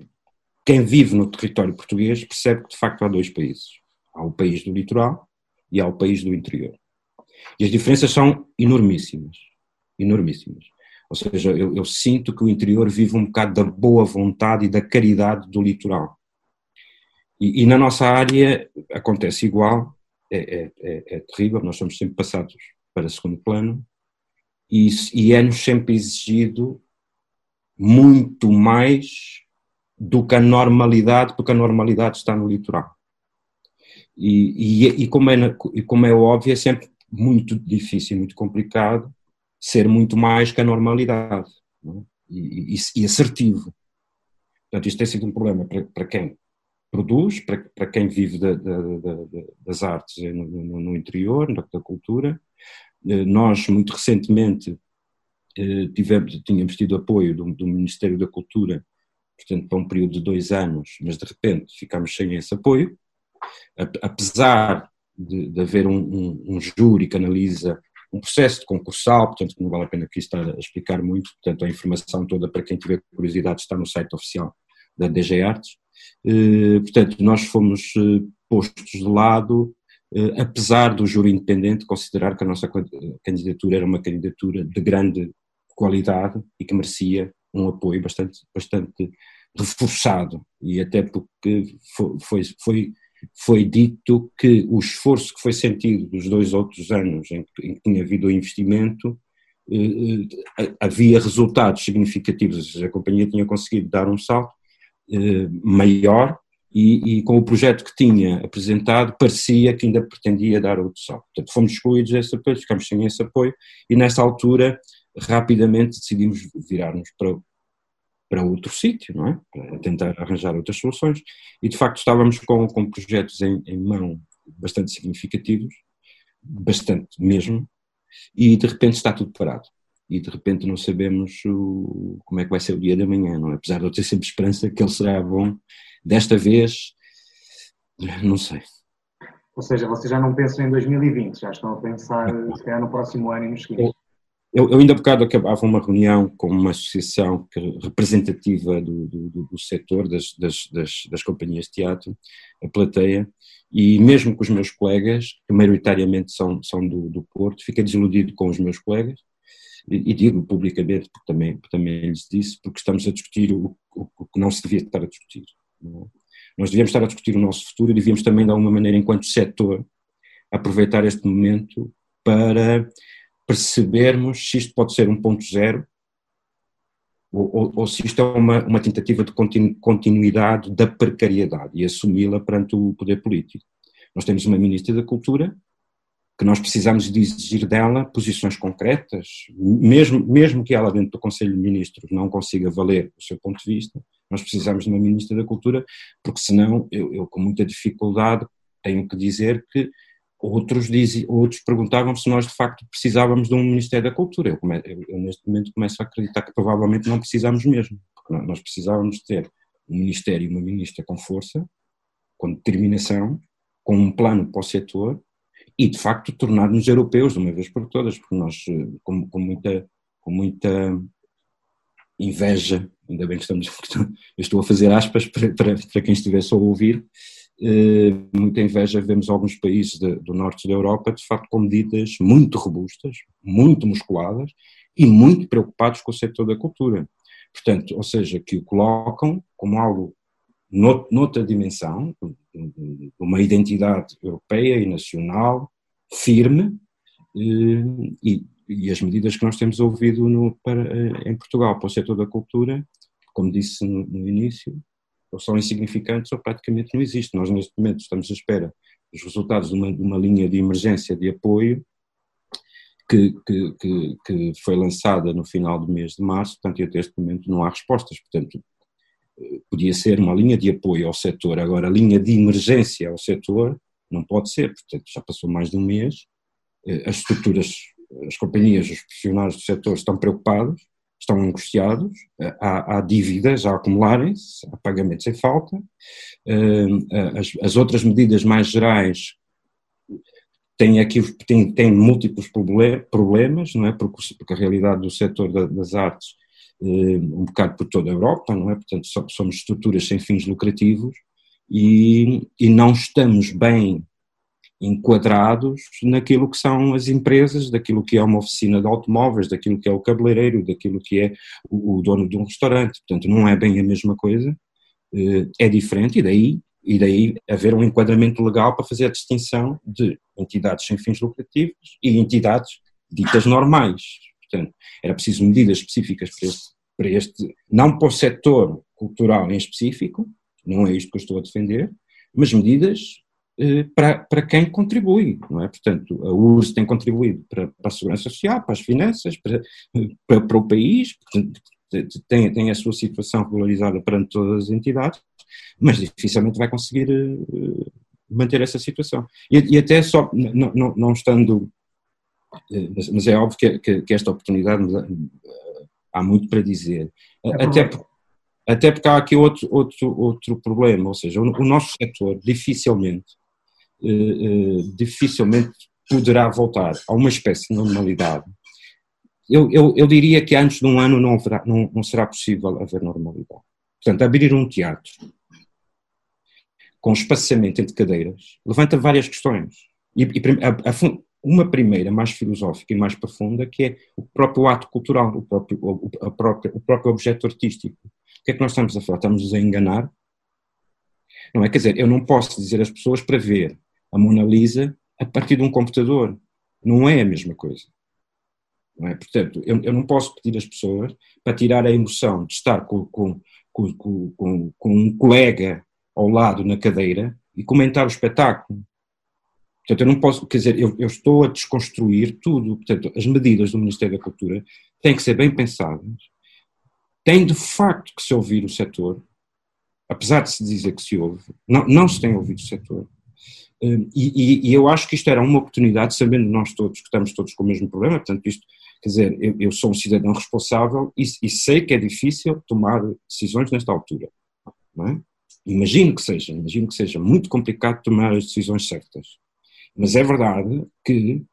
quem vive no território português percebe que de facto há dois países. Há o país do litoral e há o país do interior. E as diferenças são enormíssimas, enormíssimas. Ou seja, eu, eu sinto que o interior vive um bocado da boa vontade e da caridade do litoral. E, e na nossa área acontece igual, é, é, é, é, terrível, nós somos sempre passados para segundo plano e, e é-nos sempre exigido muito mais do que a normalidade, porque a normalidade está no litoral. E, e, e, como, é, e como é óbvio, é sempre muito difícil, muito complicado ser muito mais que a normalidade é? e, e, assertivo. Portanto, isto tem sido um problema para, para quem produz, para, para quem vive da, da, da, das artes no, no, no interior, da cultura. Eh, nós, muito recentemente, eh, tivemos, tínhamos tido apoio do, do, Ministério da Cultura, portanto, para um período de dois anos, mas de repente ficámos sem esse apoio. Apesar de, de haver um, um, um, júri que analisa um processo de concursal, portanto, não vale a pena aqui estar a explicar muito, portanto, a informação toda, para quem tiver curiosidade, está no site oficial da DG Artes. Eh, portanto, nós fomos postos de lado, apesar do júri independente considerar que a nossa candidatura era uma candidatura de grande qualidade e que merecia um apoio bastante, bastante reforçado, e até porque foi, foi, foi, dito que o esforço que foi sentido dos dois outros anos em que, em que tinha havido o investimento havia resultados significativos, ou seja, a companhia tinha conseguido dar um salto eh, maior e, e, com o projeto que tinha apresentado parecia que ainda pretendia dar outro salto. Portanto, fomos excluídos desse apoio, ficamos sem esse apoio e nessa altura rapidamente decidimos virar-nos para, para outro sítio, não é? Para tentar arranjar outras soluções e de facto estávamos com, com projetos em, em mão bastante significativos, bastante mesmo, e de repente está tudo parado e de repente não sabemos o, como é que vai ser o dia da manhã, não é? Apesar de eu ter sempre esperança que ele será bom, desta vez, não sei. Ou seja, vocês já não pensam em 2020, já estão a pensar, se calhar, no próximo ano e nos seguintes. Eu, eu ainda há bocado acabava uma reunião com uma associação representativa do, do, do setor das, das, das, das, companhias de teatro, a plateia, e mesmo com os meus colegas, que maioritariamente são, são do, do Porto, fiquei desiludido com os meus colegas, e, digo publicamente, porque também, também lhes disse, porque estamos a discutir o, o, o que não se devia estar a discutir. É? Nós devíamos estar a discutir o nosso futuro e devíamos também, de alguma maneira, enquanto setor, aproveitar este momento para percebermos se isto pode ser um ponto zero ou, ou, ou, se isto é uma, uma tentativa de continuidade da precariedade e assumi-la perante o poder político. Nós temos uma Ministra da Cultura que nós precisamos de exigir dela posições concretas, mesmo, mesmo que ela dentro do Conselho de Ministros não consiga valer o seu ponto de vista, nós precisamos de uma Ministra da Cultura, porque senão eu, eu com muita dificuldade tenho que dizer que outros, dizem, outros perguntavam se nós de facto precisávamos de um Ministério da Cultura. Eu, eu, eu, neste momento começo a acreditar que provavelmente não precisamos mesmo, porque nós precisávamos ter um Ministério e uma Ministra com força, com determinação, com um plano para o setor e, de facto, tornar-nos europeus de uma vez por todas, porque nós, eh, com, com, muita, com muita inveja, ainda bem que estamos, eu estou a fazer aspas para, para, para quem estivesse a ouvir, eh, muita inveja vemos alguns países de, do norte da Europa, de facto, com medidas muito robustas, muito musculadas e muito preocupados com o setor da cultura. Portanto, ou seja, que o colocam como algo noutra dimensão, uma identidade europeia e nacional firme eh, e, e as medidas que nós temos ouvido no, para, eh, em Portugal para o setor da cultura, como disse no, no início, ou são insignificantes ou praticamente não existem. Nós neste momento estamos à espera dos resultados de uma, de uma linha de emergência de apoio que, que, que, que, foi lançada no final do mês de março, portanto, até este momento não há respostas. Portanto, podia ser uma linha de apoio ao setor, agora linha de emergência ao setor não pode ser, portanto já passou mais de um mês, eh, as estruturas, as companhias, os profissionais do setor estão preocupados, estão angustiados, eh, há, há dívidas a acumularem-se, há pagamentos em falta, eh, as, as outras medidas mais gerais têm aqui têm, têm múltiplos problemas, não é? Porque, porque a realidade do setor das artes um bocado por toda a Europa, não é? Portanto, somos estruturas sem fins lucrativos e, e não estamos bem enquadrados naquilo que são as empresas, daquilo que é uma oficina de automóveis, daquilo que é o cabeleireiro, daquilo que é o, o dono de um restaurante. Portanto, não é bem a mesma coisa, eh, é diferente e daí, e daí haver um enquadramento legal para fazer a distinção de entidades sem fins lucrativos e entidades ditas normais. Portanto, era preciso medidas específicas para este, para este, não para o setor cultural em específico, não é isto que eu estou a defender, mas medidas para, para quem contribui, não é? Portanto, a URSS tem contribuído para, para a segurança social, para as finanças, para, para, para o país, portanto, tem, tem a sua situação regularizada perante todas as entidades, mas dificilmente vai conseguir uh, manter essa situação. E, e até só, não, não, não estando, mas, mas, é óbvio que, que, que esta oportunidade uh, há muito para dizer. É até, até porque há aqui outro, outro, outro problema, ou seja, o, o nosso setor dificilmente, dificilmente poderá voltar a uma espécie de normalidade eu, eu, eu, diria que antes de um ano não, haverá, não, não será possível haver normalidade. Portanto, abrir um teatro com espaçamento entre cadeiras levanta várias questões. E, e a, a, uma primeira, mais filosófica e mais profunda, que é o próprio ato cultural, o próprio, o, a própria, o próprio objeto artístico. O que é que nós estamos a falar? Estamos a enganar? Não é? Quer dizer, eu não posso dizer às pessoas para ver a Mona Lisa a partir de um computador. Não é a mesma coisa. Não é? Portanto, eu, eu, não posso pedir às pessoas para tirar a emoção de estar com, com, com, com um colega ao lado na cadeira e comentar o espetáculo. Portanto, eu não posso, quer dizer, eu, eu, estou a desconstruir tudo. Portanto, as medidas do Ministério da Cultura têm que ser bem pensadas, têm de facto que se ouvir o setor, apesar de se dizer que se ouve, não, não se tem ouvido o setor. Hum, e, e, e, eu acho que isto era uma oportunidade, sabendo nós todos que estamos todos com o mesmo problema, portanto, isto Quer dizer, eu, eu sou um cidadão responsável e, e, sei que é difícil tomar decisões nesta altura. É? Imagino que seja, imagino que seja muito complicado tomar as decisões certas. Mas é verdade que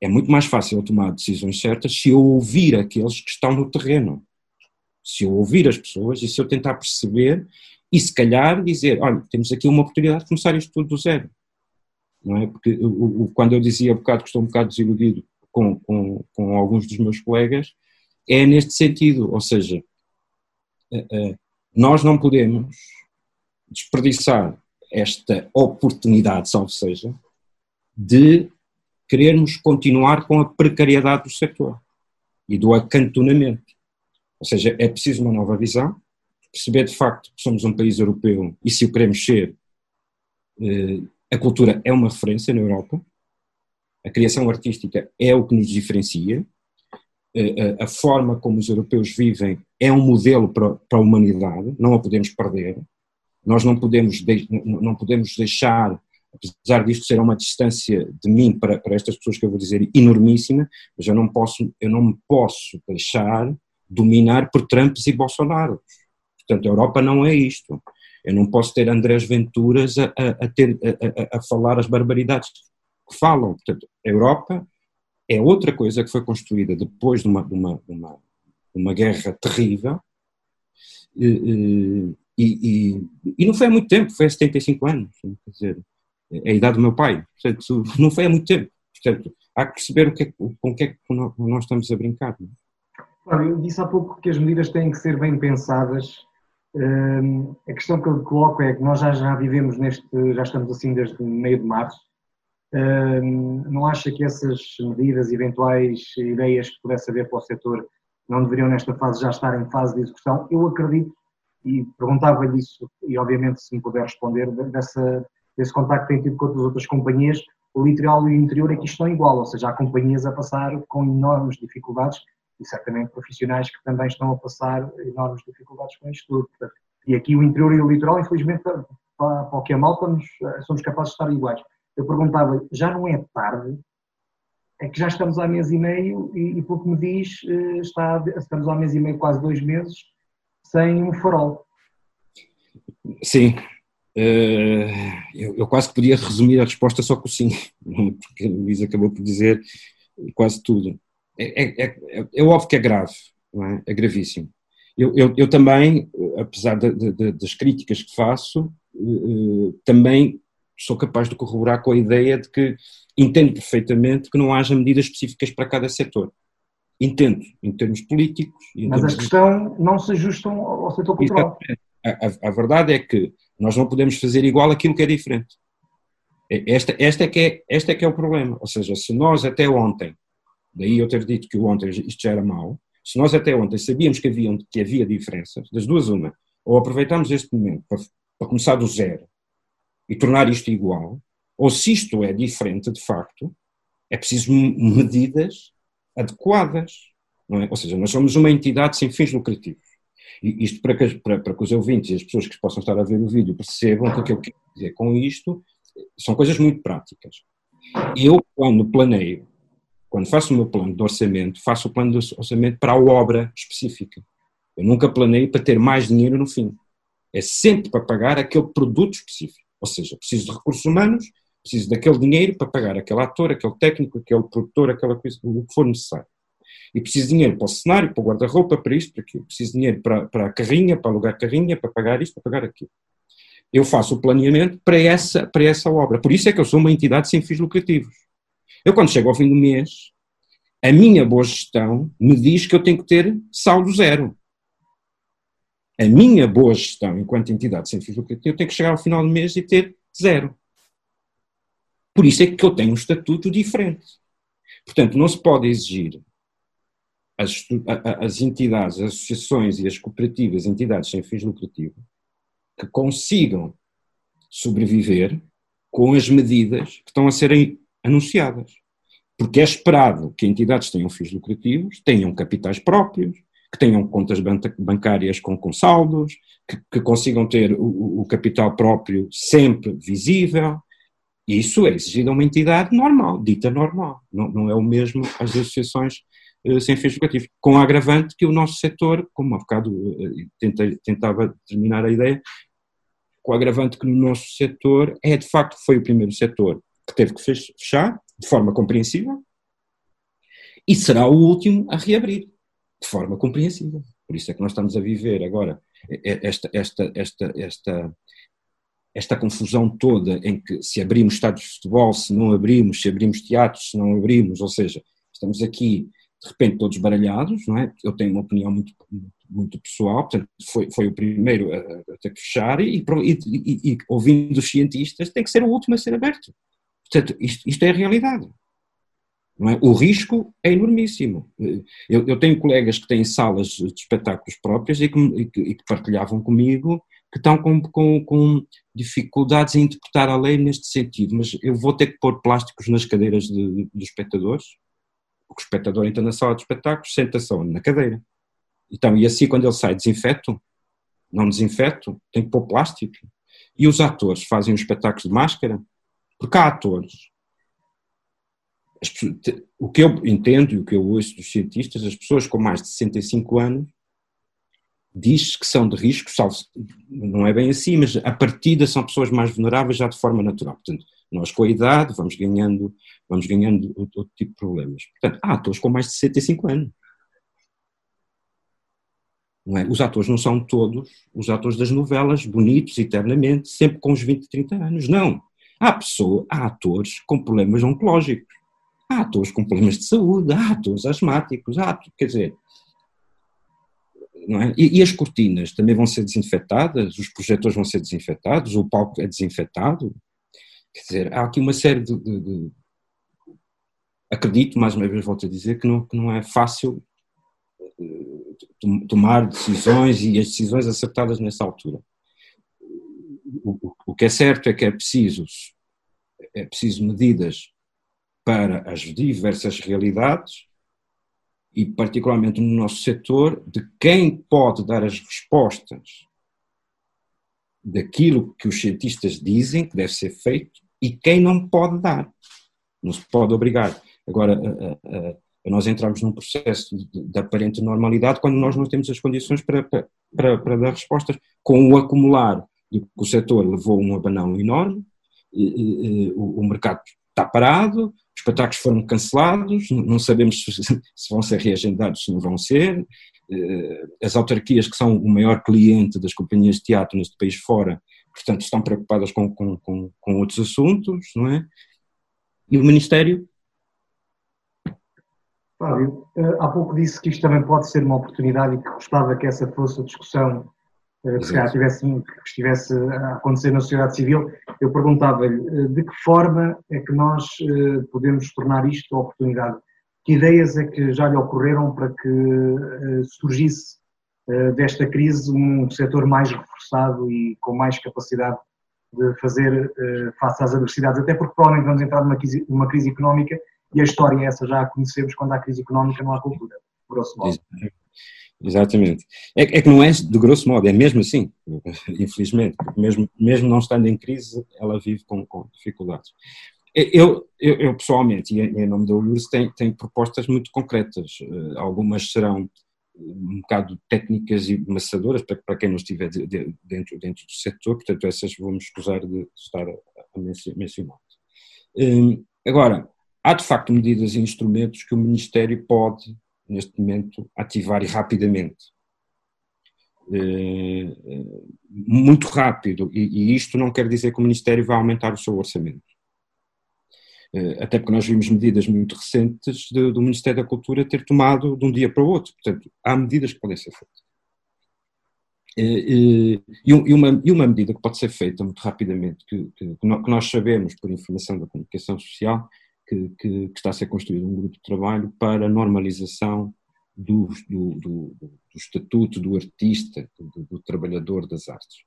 é muito mais fácil tomar decisões certas se eu ouvir aqueles que estão no terreno. Se eu ouvir as pessoas e se eu tentar perceber e se calhar dizer, olha, temos aqui uma oportunidade de começar isto tudo do zero. Não é? Porque quando eu dizia há bocado que estou um bocado desiludido com, com, com alguns dos meus colegas, é neste sentido, ou seja, eh, eh, nós não podemos desperdiçar esta oportunidade, salvo seja, de querermos continuar com a precariedade do setor e do acantonamento. Ou seja, é preciso uma nova visão, perceber de facto que somos um país europeu e se o queremos ser, eh, a cultura é uma referência na Europa, a criação artística é o que nos diferencia, a forma como os europeus vivem é um modelo para a humanidade, não a podemos perder. Nós não podemos, não podemos deixar, apesar disto ser uma distância de mim para, para estas pessoas que eu vou dizer enormíssima, mas eu não posso, eu não me posso deixar dominar por Trumps e Bolsonaro. Portanto, a Europa não é isto. Eu não posso ter Andrés Venturas a, a, a ter, a, a, falar as barbaridades que falam. Portanto, a Europa é outra coisa que foi construída depois de uma, de uma, de uma, de uma guerra terrível e, e, e, não foi há muito tempo, foi há 75 anos, quer dizer, a idade do meu pai, portanto, não foi há muito tempo, portanto, há que perceber o que é, com o que é que nós estamos a brincar. Claro, eu disse há pouco que as medidas têm que ser bem pensadas. Hum, a questão que eu coloco é que nós já, já vivemos neste, já estamos assim desde meio de março, não acha que essas medidas, eventuais ideias que pudesse haver para o setor, não deveriam nesta fase já estar em fase de execução? Eu acredito, e perguntava-lhe isso, e obviamente se me puder responder, dessa, desse contacto que tem tido com outras, outras companhias, o litoral e o interior aqui estão igual, ou seja, há companhias a passar com enormes dificuldades e certamente profissionais que também estão a passar enormes dificuldades com isto tudo. E aqui o interior e o litoral, infelizmente, para, para o que é mal, estamos, somos capazes de estar iguais eu perguntava, já não é tarde? É que já estamos há mês e meio e, e pelo que me diz, eh, está, estamos há mês e meio, quase dois meses, sem um farol. Sim, eu, eu, quase podia resumir a resposta só com sim, porque a Luísa acabou por dizer quase tudo. É, é, é, é óbvio que é grave, é? é? gravíssimo. Eu, eu, eu também, apesar de, de, das críticas que faço, uh, também sou capaz de corroborar com a ideia de que entendo perfeitamente que não haja medidas específicas para cada setor. Entendo, em termos políticos. Mas a questão não se ajustam ao setor cultural. A, a, a, verdade é que nós não podemos fazer igual aquilo que é diferente. Esta, esta, é que é, esta é que é o problema. Ou seja, se nós até ontem, daí eu ter dito que ontem isto já era mau, se nós até ontem sabíamos que havia, que havia diferenças, das duas uma, ou aproveitamos este momento para, para começar do zero, e tornar isto igual, ou se isto é diferente de facto, é preciso medidas adequadas. É? Ou seja, nós somos uma entidade sem fins lucrativos. E isto para que, para, para que os ouvintes e as pessoas que possam estar a ver o vídeo percebam que o que eu quero dizer com isto são coisas muito práticas. Eu, quando planeio, quando faço o meu plano de orçamento, faço o plano de orçamento para a obra específica. Eu nunca planei para ter mais dinheiro no fim. É sempre para pagar aquele produto específico. Ou seja, preciso de recursos humanos, preciso daquele dinheiro para pagar aquele ator, aquele técnico, aquele produtor, aquela coisa, o que for necessário. E preciso de dinheiro para o cenário, para o guarda-roupa, para isto, para aquilo. Preciso de dinheiro para, para a carrinha, para alugar carrinha, para pagar isto, para pagar aquilo. Eu faço o planeamento para essa, para essa obra. Por isso é que eu sou uma entidade sem fins lucrativos. Eu, quando chego ao fim do mês, a minha boa gestão me diz que eu tenho que ter saldo zero. A minha boa gestão, enquanto entidade sem fins lucrativos, eu tenho que chegar ao final do mês e ter zero. Por isso é que eu tenho um estatuto diferente. Portanto, não se pode exigir as, as entidades, as associações e as cooperativas, entidades sem fins lucrativos, que consigam sobreviver com as medidas que estão a serem anunciadas. Porque é esperado que entidades tenham fins lucrativos, tenham capitais próprios, que tenham contas bancárias com, com saldos, que, que consigam ter o, o, capital próprio sempre visível. Isso é exigido a uma entidade normal, dita normal. Não, não é o mesmo as associações sem fins lucrativos. Com a agravante que o nosso setor, como há bocado uh, tentei, tentava terminar a ideia, com o agravante que no nosso setor é de facto foi o primeiro setor que teve que fechar de forma compreensível e será o último a reabrir de forma compreensível. Por isso é que nós estamos a viver agora esta, esta, esta, esta, esta confusão toda em que se abrimos estádios de futebol, se não abrimos, se abrimos teatros, se não abrimos, ou seja, estamos aqui de repente todos baralhados, não é? Eu tenho uma opinião muito, muito pessoal, portanto foi, foi o primeiro a, a fechar e, e, e, e, ouvindo os cientistas tem que ser o último a ser aberto. Portanto, isto, isto é a realidade. É? O risco é enormíssimo. Eu, eu, tenho colegas que têm salas de espetáculos próprias e que, e que, partilhavam comigo que estão com, com, com, dificuldades em interpretar a lei neste sentido, mas eu vou ter que pôr plásticos nas cadeiras de, dos espectadores, o espectador entra na sala de espetáculos, senta-se na cadeira. Então, e assim quando ele sai, desinfeto? Não desinfeto? Tem que pôr plástico. E os atores fazem os espetáculos de máscara? Porque há atores. o que eu entendo e o que eu ouço dos cientistas, as pessoas com mais de 65 anos diz que são de risco, salvo, não é bem assim, mas a partida são pessoas mais vulneráveis já de forma natural. Portanto, nós com a idade vamos ganhando, vamos ganhando outro, tipo de problemas. Portanto, há atores com mais de 65 anos. É? Os atores não são todos os atores das novelas, bonitos eternamente, sempre com os 20, 30 anos. Não. Há pessoas, há atores com problemas oncológicos, há atores com problemas de saúde, há atores asmáticos, há, quer dizer, é? e, e, as cortinas também vão ser desinfetadas, os projetores vão ser desinfetados, o palco é desinfetado, quer dizer, há aqui uma série de, de, de acredito, mais uma vez volto a dizer, que não, que não é fácil eh, tomar decisões e as decisões acertadas nessa altura. O, o que é certo é que é preciso, é preciso medidas para as diversas realidades e particularmente no nosso setor de quem pode dar as respostas daquilo que os cientistas dizem que deve ser feito e quem não pode dar. Não se pode obrigar. Agora, a, a, a nós entramos num processo de, de, aparente normalidade quando nós não temos as condições para, para, para dar respostas, com o acumular do que o setor levou um abanão enorme, o, mercado está parado, os espetáculos foram cancelados, não sabemos se vão ser reagendados, se não vão ser, as autarquias que são o maior cliente das companhias de teatro neste país fora, portanto estão preocupadas com, com, com, com outros assuntos, não é? E o Ministério Fábio, eh, há pouco disse que isto também pode ser uma oportunidade e que gostava que essa fosse a discussão eh, que se calhar tivesse, que estivesse a acontecer na sociedade civil, eu perguntava-lhe eh, de que forma é que nós eh, podemos tornar isto oportunidade? Que ideias é que já lhe ocorreram para que surgisse desta crise um setor mais reforçado e com mais capacidade de fazer uh, face às adversidades, até porque provavelmente vamos entrar numa crise, numa crise económica e a história essa já a conhecemos, quando há crise económica não há cultura, grosso modo. Exatamente. É, é, que não é de grosso modo, é mesmo assim, infelizmente, mesmo, mesmo não estando em crise, ela vive com, com dificuldades. Eu, eu, eu, pessoalmente, e em nome da URSS, tenho, tenho propostas muito concretas. Eh, algumas serão um bocado técnicas e maçadoras para, para quem não estiver de, de, dentro, dentro do setor, portanto essas vamos escusar de estar a, mencionar. Um, agora, há de facto medidas e instrumentos que o Ministério pode, neste momento, ativar rapidamente. Uh, muito rápido, e, e isto não quer dizer que o Ministério vai aumentar o seu orçamento eh, até porque nós vimos medidas muito recentes de, do Ministério da Cultura ter tomado de um dia para o outro. Portanto, há medidas que podem ser feitas. Eh, eh, e uma, e uma medida que pode ser feita muito rapidamente, que, que, que nós sabemos por informação da comunicação social, que, que, está a ser construído um grupo de trabalho para a normalização do, do, do, do estatuto do artista, do, do, trabalhador das artes.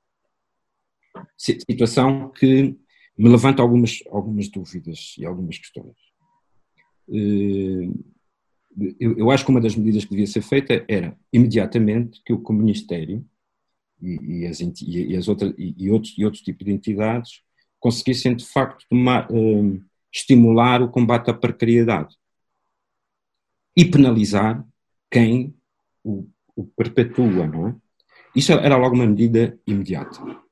Situação que me levanta algumas, algumas dúvidas e algumas questões. Eh, eu, eu, acho que uma das medidas que devia ser feita era, imediatamente, que o Ministério e, e, as, e, as outras, e, outros, e outros tipos de entidades conseguissem, de facto, tomar, uh, estimular o combate à precariedade e penalizar quem o, o perpetua, não é? Isso era logo uma medida imediata.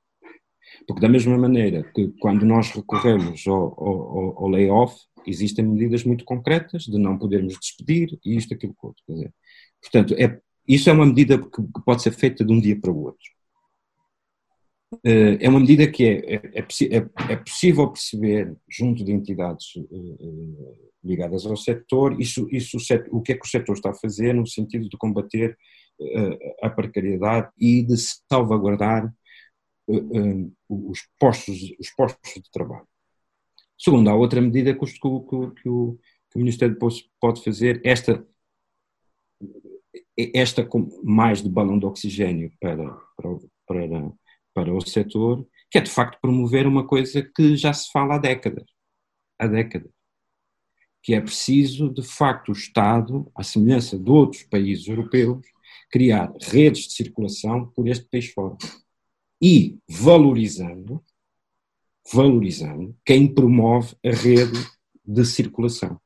Porque, da mesma maneira que quando nós recorremos ao, ao, ao layoff, existem medidas muito concretas de não podermos despedir e isto, aquilo, outro. Dizer, portanto, é, isso é uma medida que, que, pode ser feita de um dia para o outro. Eh, é uma medida que é, é, é, é, é possível perceber junto de entidades uh, ligadas ao setor isso, isso, o que é que o setor está a fazer no sentido de combater a precariedade e de salvaguardar os, postos, os postos de trabalho. Segundo, há outra medida que, que, que, que, o, que o Ministério pode fazer, esta, esta mais de balão de oxigênio para, para, para, para o setor, que é de facto promover uma coisa que já se fala há décadas. Há décadas. Que é preciso, de facto, o Estado, à semelhança de outros países europeus, criar redes de circulação por este país fora e valorizando, valorizando quem promove a rede de circulação.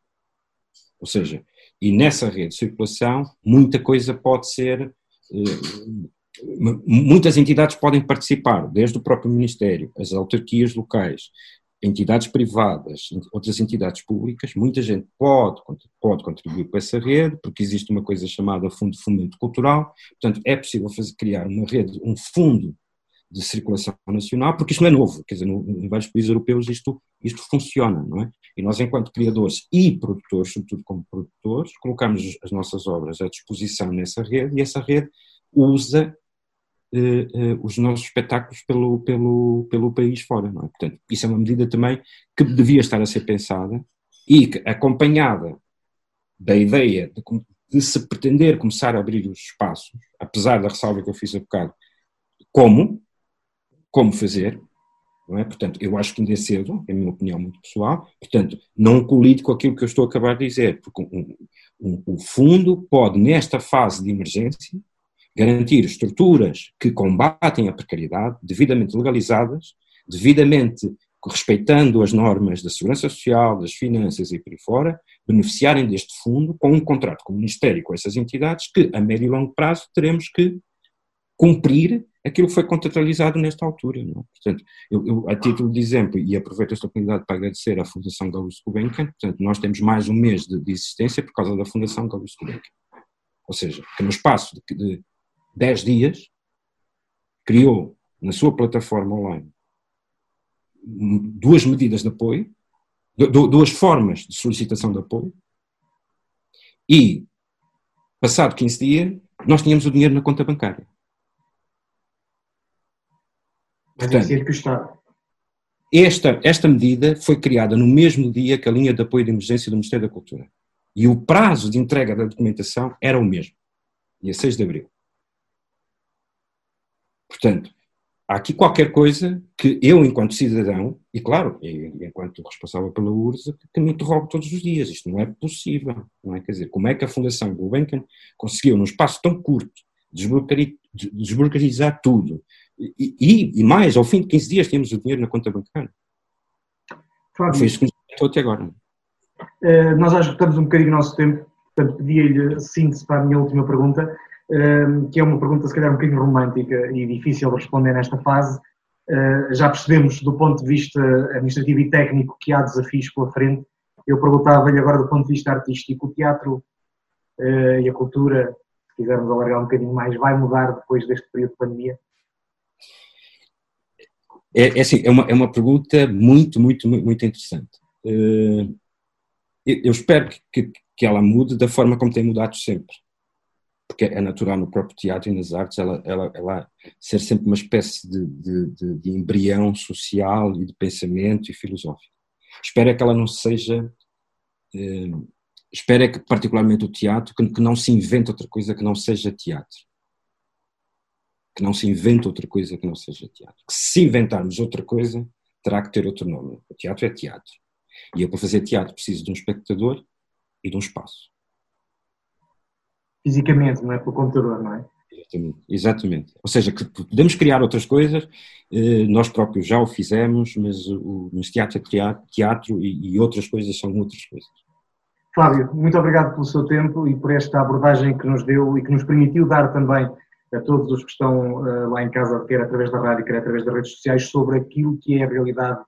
Ou seja, e nessa rede de circulação muita coisa pode ser, eh, muitas entidades podem participar, desde o próprio Ministério, as autarquias locais, entidades privadas, outras entidades públicas, muita gente pode, pode contribuir para essa rede, porque existe uma coisa chamada Fundo de Fomento Cultural, portanto é possível fazer, criar uma rede, um fundo de circulação nacional, porque isto não é novo, quer dizer, em vários países europeus isto, isto funciona, não é? E nós, enquanto criadores e produtores, sobretudo como produtores, colocamos as nossas obras à disposição nessa rede e essa rede usa eh, eh, os nossos espetáculos pelo, pelo, pelo país fora, não é? Portanto, isso é uma medida também que devia estar a ser pensada e que, acompanhada da ideia de, de se pretender começar a abrir os espaços, apesar da ressalva que eu fiz há bocado, como, como fazer, não é? Portanto, eu acho que ainda é cedo, é a minha opinião muito pessoal, portanto, não colide com aquilo que eu estou a acabar de dizer, porque um, um, o fundo pode, nesta fase de emergência, garantir estruturas que combatem a precariedade, devidamente legalizadas, devidamente respeitando as normas da segurança social, das finanças e por aí fora, beneficiarem deste fundo com um contrato com o Ministério e com essas entidades que, a médio e longo prazo, teremos que cumprir aquilo que foi contratualizado nesta altura. Não é? Portanto, eu, eu, a título de exemplo, e aproveito esta oportunidade para agradecer à Fundação Gauss Gulbenkian, portanto, nós temos mais um mês de, de, existência por causa da Fundação Gauss Gulbenkian. Ou seja, que no espaço de, de 10 dias criou na sua plataforma online duas medidas de apoio, duas formas de solicitação de apoio, e, passado 15 dias, nós tínhamos o dinheiro na conta bancária. Portanto, que o Estado. Esta, esta medida foi criada no mesmo dia que a linha de apoio de emergência do Ministério da Cultura. E o prazo de entrega da documentação era o mesmo, dia 6 de abril. Portanto, há aqui qualquer coisa que eu, enquanto cidadão, e claro, enquanto responsável pela URSS, que me interrogo todos os dias. Isto não é possível, não é? Quer dizer, como é que a Fundação Gulbenkian conseguiu, num espaço tão curto, desburocratizar tudo? E, e, e, mais, ao fim de 15 dias tínhamos o dinheiro na conta bancária. Fábio, Foi isso que estou até agora. Uh, nós já esgotamos um bocadinho o nosso tempo, portanto pedia-lhe síntese para a minha última pergunta que é uma pergunta se calhar um bocadinho romântica e difícil de responder nesta fase. Ah, já percebemos do ponto de vista administrativo e técnico que há desafios pela frente. Eu perguntava-lhe agora do ponto de vista artístico, o teatro e a cultura, se quisermos alargar um bocadinho mais, vai mudar depois deste período de pandemia? É, é, assim, é, uma, é uma pergunta muito, muito, muito interessante. Ah, eu espero que, que ela mude da forma como tem mudado sempre porque é natural no próprio teatro e nas artes ela, ela, ela ser sempre uma espécie de, de, de, de embrião social e de pensamento e filosófico. Espero é que ela não seja. Eh, espero é que, particularmente, o teatro, que, que não se invente outra coisa que não seja teatro. Que não se invente outra coisa que não seja teatro. Que se inventarmos outra coisa, terá que ter outro nome. O teatro é teatro. E eu, para fazer teatro, preciso de um espectador e de um espaço fisicamente, não é pelo computador, não é? Exatamente, exatamente. Ou seja, que podemos criar outras coisas, eh, nós próprios já o fizemos, mas o mas teatro é teatro e, e outras coisas são outras coisas. Flávio, muito obrigado pelo seu tempo e por esta abordagem que nos deu e que nos permitiu dar também a todos os que estão uh, lá em casa, quer através da rádio, quer através das redes sociais, sobre aquilo que é a realidade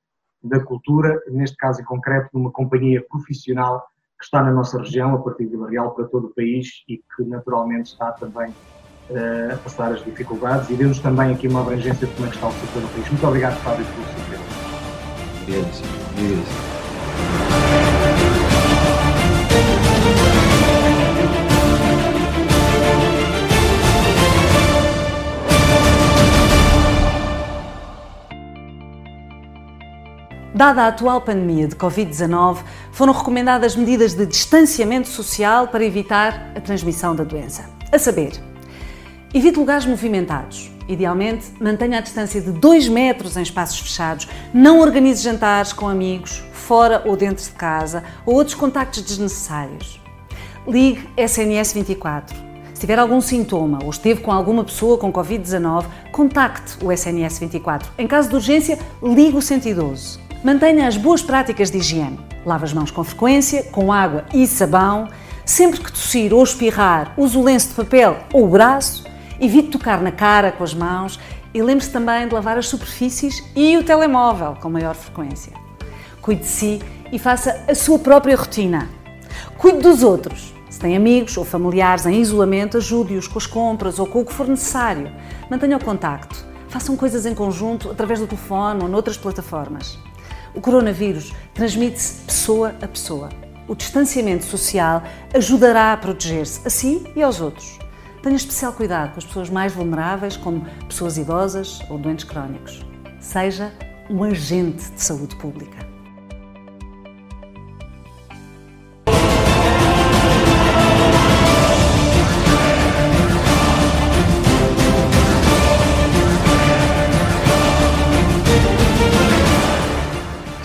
da cultura, neste caso em concreto, numa companhia profissional que está na nossa região, a partir de Vila Real, para todo o país e que naturalmente está também uh, a passar as dificuldades e deu-nos também aqui uma abrangência de como é que está o setor no país. Muito obrigado, Fábio, pelo seu tempo. Dada a atual pandemia de Covid-19, foram recomendadas medidas de distanciamento social para evitar a transmissão da doença. A saber, evite lugares movimentados. Idealmente, mantenha a distância de 2 metros em espaços fechados. Não organize jantares com amigos, fora ou dentro de casa, ou outros contactos desnecessários. Ligue SNS 24. Se tiver algum sintoma ou esteve com alguma pessoa com Covid-19, contacte o SNS 24. Em caso de urgência, ligue o 112. Mantenha as boas práticas de higiene. Lave as mãos com frequência, com água e sabão. Sempre que tossir ou espirrar, use o lenço de papel ou o braço. Evite tocar na cara com as mãos e lembre-se também de lavar as superfícies e o telemóvel com maior frequência. Cuide de si e faça a sua própria rotina. Cuide dos outros. Se tem amigos ou familiares em isolamento, ajude-os com as compras ou com o que for necessário. Mantenha o contacto. Façam coisas em conjunto através do telefone ou noutras plataformas. O coronavírus transmite-se pessoa a pessoa. O distanciamento social ajudará a proteger-se a si e aos outros. Tenha especial cuidado com as pessoas mais vulneráveis, como pessoas idosas ou doentes crónicos. Seja um agente de saúde pública.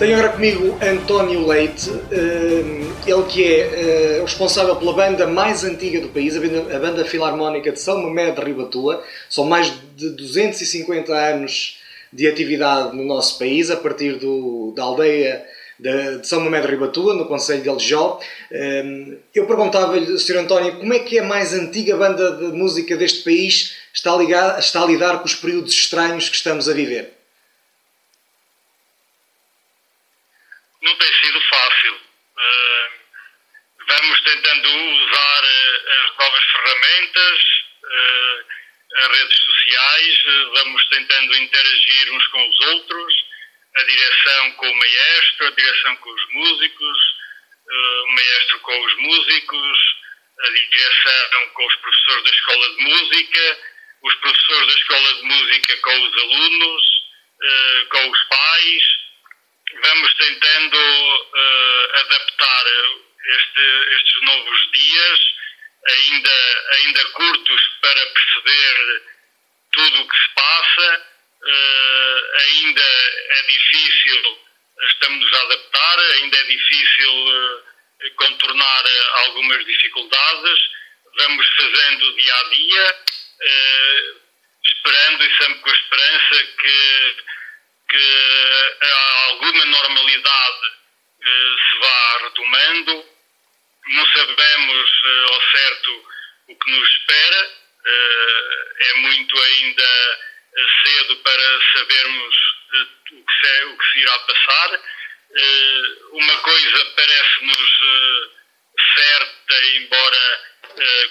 Tenho agora comigo António Leite, eh, ele que é eh, responsável pela banda mais antiga do país, a Banda Filarmónica de São Mamé de Ribatua. São mais de 250 anos de atividade no nosso país, a partir do, da aldeia de, São Mamé de Ribatua, no Conselho de Aljó. Eh, eu perguntava-lhe, Sr. António, como é que é a mais antiga banda de música deste país está a, ligar, está a lidar com os períodos estranhos que estamos a viver? Não tem sido fácil. Uh, vamos tentando usar uh, as novas ferramentas, uh, as redes sociais, vamos tentando interagir uns com os outros, a direção com o maestro, a direção com os músicos, o maestro com os músicos, a direção com os professores da escola de música, os professores da escola de música com os alunos, com os pais vamos tentando uh, adaptar este, estes novos dias, ainda, ainda curtos para perceber tudo o que se passa, ainda é difícil, estamos a adaptar, ainda é difícil contornar algumas dificuldades, vamos fazendo dia a dia, esperando e sempre com a esperança que, que alguma normalidade se vá retomando. Não sabemos ao certo o que nos espera, é muito ainda cedo para sabermos o que se, o que se irá passar. Uma coisa parece-nos certa, embora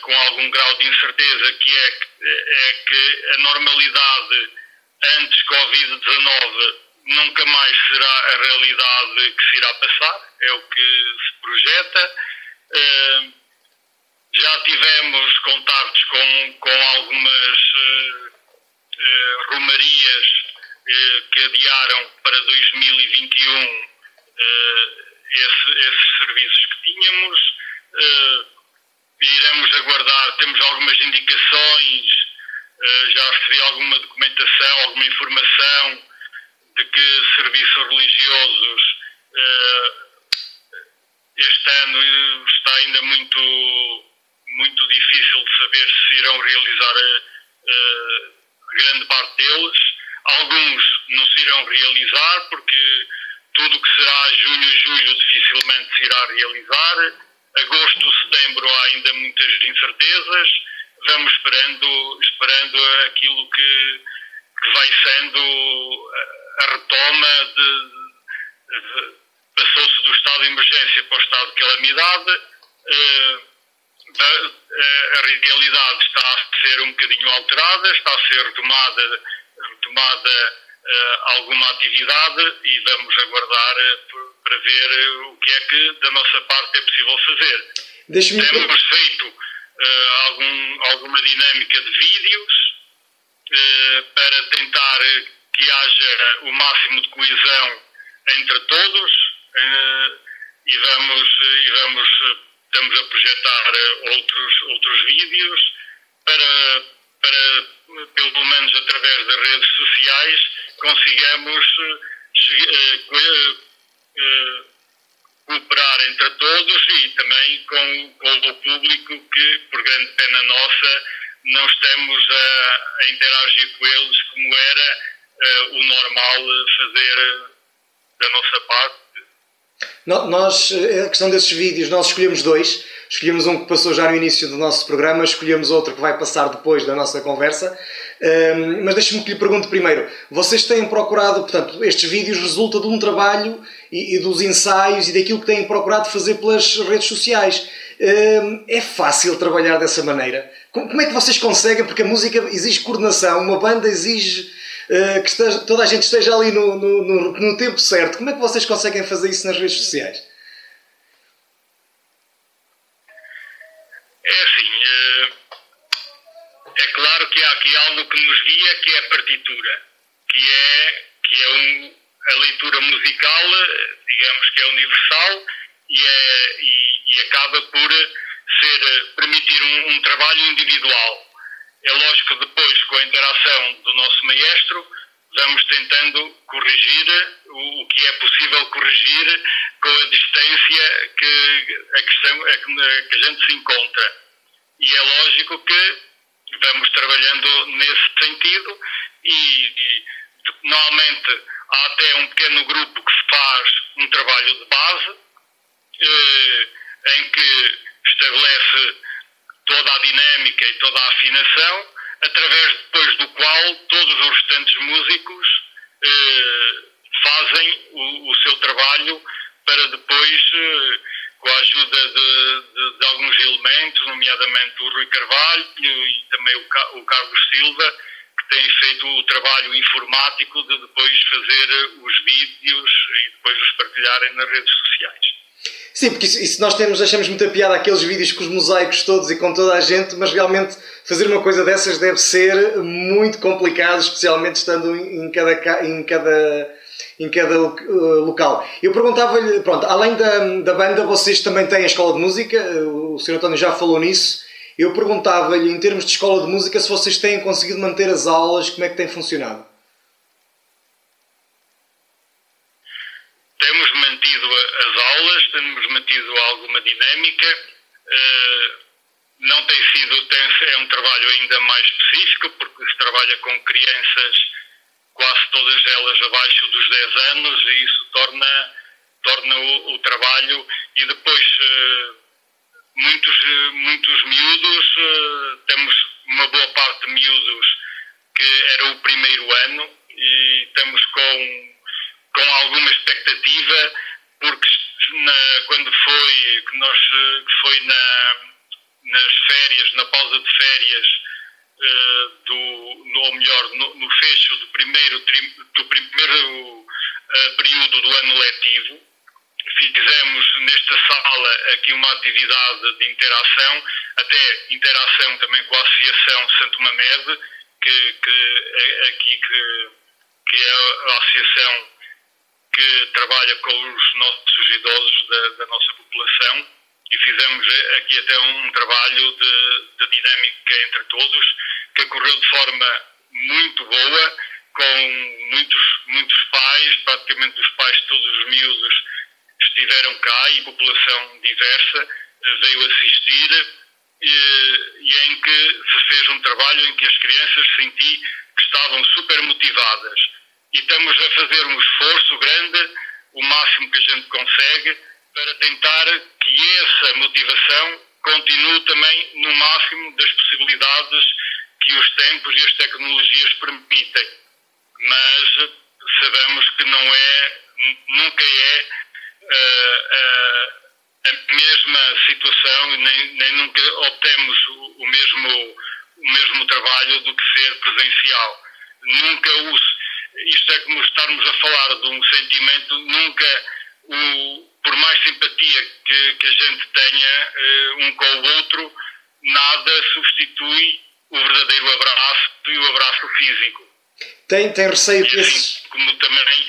com algum grau de incerteza, que é, é que a normalidade antes Covid-19 nunca mais será a realidade que se irá passar, é o que se projeta. Já tivemos contactos com, com algumas uh, romarias uh, que adiaram para 2021 uh, esse, esses serviços que tínhamos. iremos aguardar, temos algumas indicações, já recebi alguma documentação, alguma informação de que serviços religiosos este ano está ainda muito muito difícil de saber se irão realizar uh, grande parte deles. Alguns não se irão realizar porque tudo que será junho e julho dificilmente se irá realizar. Agosto, setembro há ainda muitas incertezas. Vamos esperando, esperando aquilo que, que vai sendo a, retoma de, de, passou-se do estado de emergência para o estado de calamidade. Uh, a, realidade está a ser um bocadinho alterada, está a ser retomada, retomada uh, alguma atividade e vamos aguardar uh, para ver o que é que da nossa parte é possível fazer. Temos feito uh, algum, alguma dinâmica de vídeos para tentar que haja o máximo de coesão entre todos e vamos, e vamos estamos a projetar outros, outros vídeos para, para, pelo menos através das redes sociais, consigamos uh, uh, cooperar entre todos e também com, com, o público que, por grande pena nossa, não estamos a, a interagir com eles como era o normal fazer da nossa parte nós, a questão desses vídeos, nós escolhemos dois. Escolhemos um que passou já no início do nosso programa, escolhemos outro que vai passar depois da nossa conversa. Um, mas deixe-me que lhe pergunte primeiro: vocês têm procurado, portanto, estes vídeos resultam de um trabalho e, e dos ensaios e daquilo que têm procurado fazer pelas redes sociais. Um, é fácil trabalhar dessa maneira? Como é que vocês conseguem? Porque a música exige coordenação, uma banda exige eh, que esteja, toda a gente esteja ali no, no, no, no, tempo certo. Como é que vocês conseguem fazer isso nas redes sociais? É assim, eh, é claro que há aqui algo que nos guia, que é a partitura, que é, que é um, a leitura musical, eh, digamos que é universal e, é, e, e acaba por ser, permitir um, um trabalho individual é lógico que depois, com a interação do nosso maestro, vamos tentando corrigir o, o que é possível corrigir com a distância que a, a, que a gente se encontra. E é lógico que vamos trabalhando nesse sentido e, e normalmente há até um pequeno grupo que faz um trabalho de base eh, em que estabelece toda a dinâmica e toda a afinação, através depois do qual todos os restantes músicos eh, fazem o, o, seu trabalho para depois, eh, com a ajuda de, de, de, alguns elementos, nomeadamente o Rui Carvalho e também o, o Carlos Silva, que têm feito o trabalho informático de depois fazer os vídeos e depois os partilharem nas redes sociais. Sim, porque isso, nós temos, achamos muita piada aqueles vídeos com os mosaicos todos e com toda a gente, mas realmente fazer uma coisa dessas deve ser muito complicado, especialmente estando em cada, em cada, em cada uh, local. Eu perguntava-lhe, pronto, além da, da banda, vocês também têm a escola de música, o Sr. António já falou nisso. Eu perguntava-lhe, em termos de escola de música, se vocês têm conseguido manter as aulas, como é que tem funcionado? Temos mantido as aulas, temos mantido alguma dinâmica. Eh, não tem sido, é um trabalho ainda mais específico, porque se trabalha com crianças, quase todas elas abaixo dos 10 anos, e isso torna, torna o, o trabalho. E depois eh, muitos, muitos miúdos, uh, temos uma boa parte de miúdos que era o primeiro ano, e estamos com, com alguma expectativa, porque na, quando foi, que nós, que foi na, nas férias, na pausa de férias, do, no, ou melhor, no, no fecho do primeiro, do primeiro uh, período do ano letivo, fizemos nesta sala aqui uma atividade de interação, até interação também com a Associação Santo Mamed, que, que é aqui que, que é a associação que trabalha com os nossos idosos da, da nossa população. E fizemos aqui até um trabalho de, de dinâmica entre todos que correu de forma muito boa, com muitos, muitos pais, praticamente os pais de todos os miúdos estiveram cá e população diversa veio assistir e, e em que se fez um trabalho em que as crianças senti que estavam super motivadas e estamos a fazer um esforço grande, o máximo que a gente consegue, para tentar que essa motivação continue também no máximo das possibilidades que os tempos e as tecnologias permitem. Mas sabemos que não é, nunca é a mesma situação, nem, nem nunca obtemos o, o, mesmo, o mesmo trabalho do que ser presencial. Nunca o, isto é como estarmos a falar de um sentimento, nunca o, por mais simpatia que, que a gente tenha uh, um com o outro, nada substitui o verdadeiro abraço e o abraço físico. Tem, tem receio que esses... Como também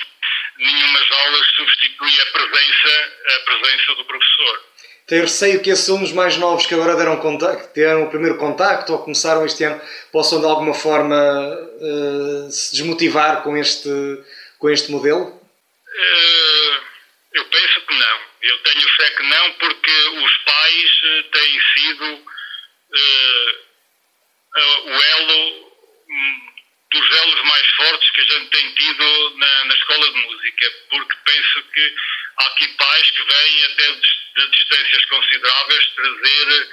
nenhuma aulas substitui a presença, a presença do professor. Tem receio que esses alunos mais novos que agora deram, contacto, deram o primeiro contacto ou começaram este ano possam de alguma forma uh, se desmotivar com este, com este modelo? Uh, eu penso que não. Eu tenho fé que não, porque os pais eh, têm sido uh, o elo um, dos elos mais fortes que a gente tem tido na, na escola de música, porque penso que há aqui pais que vêm até de distâncias consideráveis trazer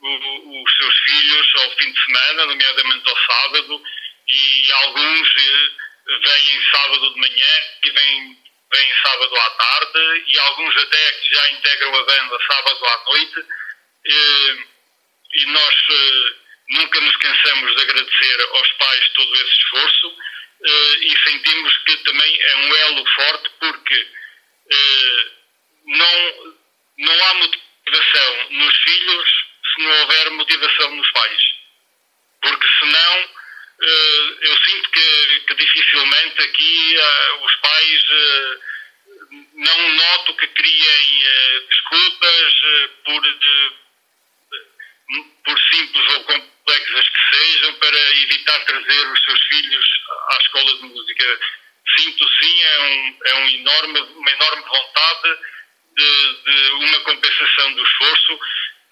o, os seus filhos ao fim de semana, nomeadamente ao sábado, e alguns uh, vêm sábado de manhã e vêm vêm sábado à tarde e alguns até que já integram a banda sábado à noite e, e nós eh, nunca nos cansamos de agradecer aos pais todo esse esforço eh, e sentimos que também é um elo forte porque eh, não, não há motivação nos filhos se não houver motivação nos pais. Porque senão eu sinto que, que dificilmente aqui os pais não noto que criem uh, desculpas uh, por, de, por simples ou complexas que sejam para evitar trazer os seus filhos à escola de música. Sinto sim, é, um, é um enorme, uma enorme vontade de, de uma compensação do esforço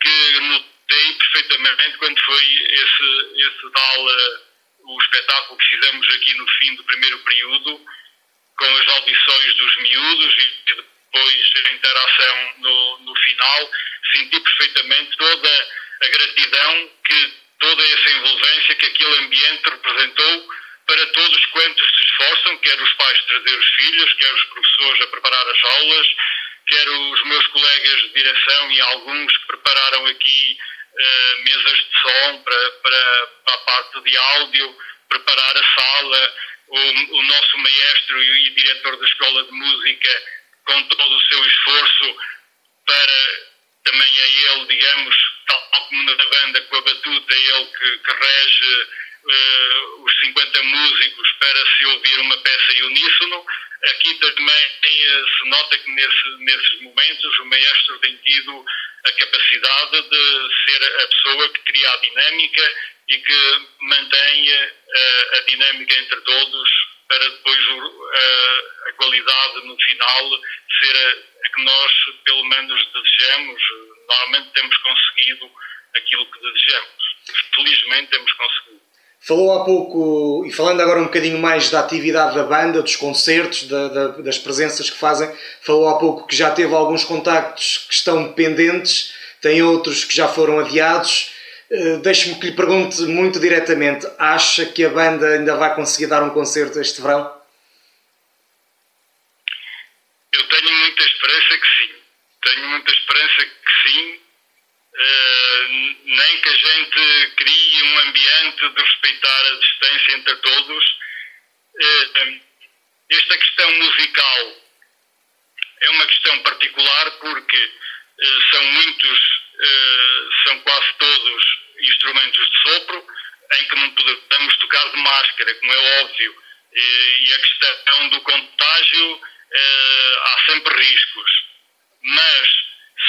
que notei perfeitamente quando foi esse, esse tal, uh, o espetáculo que fizemos aqui no fim do primeiro período, com as audições dos miúdos e depois a interação no, no final, senti perfeitamente toda a gratidão que toda essa envolvência que aquele ambiente representou para todos quantos se esforçam, quer os pais trazer os filhos, quer os professores a preparar as aulas, quer os meus colegas de direção e alguns que prepararam aqui uh, mesas de som para, para, para a parte de áudio, preparar a sala, o, o nosso maestro e, e diretor da Escola de Música, com todo o seu esforço, para também a ele, digamos, como na banda com a batuta, ele que, que rege uh, os 50 músicos para se ouvir uma peça em uníssono. Aqui também uh, se nota que nesse, nesses momentos o maestro tem tido a capacidade de ser a pessoa que cria a dinâmica e que mantenha uh, a dinâmica entre todos para depois a qualidade no final ser a, a, que nós pelo menos desejamos. Normalmente temos conseguido aquilo que desejamos. felizmente temos conseguido. Falou há pouco, e falando agora um bocadinho mais da atividade da banda, dos concertos, da, da, das presenças que fazem, falou há pouco que já teve alguns contactos que estão pendentes, tem outros que já foram adiados. Uh, Deixe-me que lhe pergunte muito diretamente: acha que a banda ainda vai conseguir dar um concerto este verão? Eu tenho muita esperança que sim. Tenho muita esperança que sim. Uh, nem que a gente crie um ambiente de respeitar a distância entre todos. Uh, esta questão musical é uma questão particular porque uh, são muitos, são quase todos instrumentos de sopro, em que não podemos tocar de máscara, como é óbvio, e a questão do contágio há sempre riscos. Mas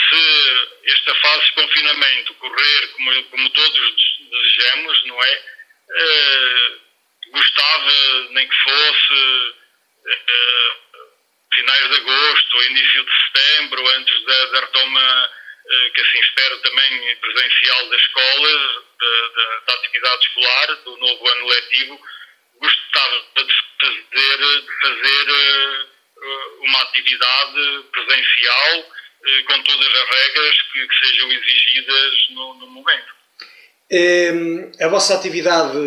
se esta fase de confinamento correr como, como todos desejamos, não é? Uh, gostava nem que fosse uh, finais de agosto ou início de setembro, antes da, da retoma, uh, que assim espero também, presencial das escolas, da, da atividade escolar, do novo ano letivo, gostava de fazer, de fazer uma atividade presencial eh, com todas as regras que, que sejam exigidas no, no momento. Ehm, a vossa atividade,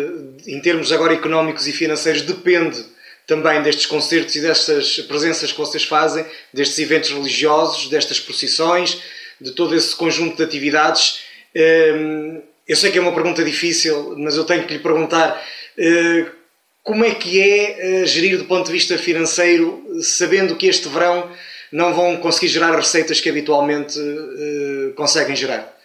em termos agora económicos e financeiros, depende também destes concertos e destas presenças que vocês fazem, destes eventos religiosos, destas procissões, de todo esse conjunto de atividades. Ehm, eu sei que é uma pergunta difícil, mas eu tenho que lhe perguntar eh, como é que é eh, gerir do ponto de vista financeiro, sabendo que este verão não vão conseguir gerar receitas que habitualmente uh, conseguem gerar.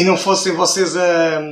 E não fossem vocês a,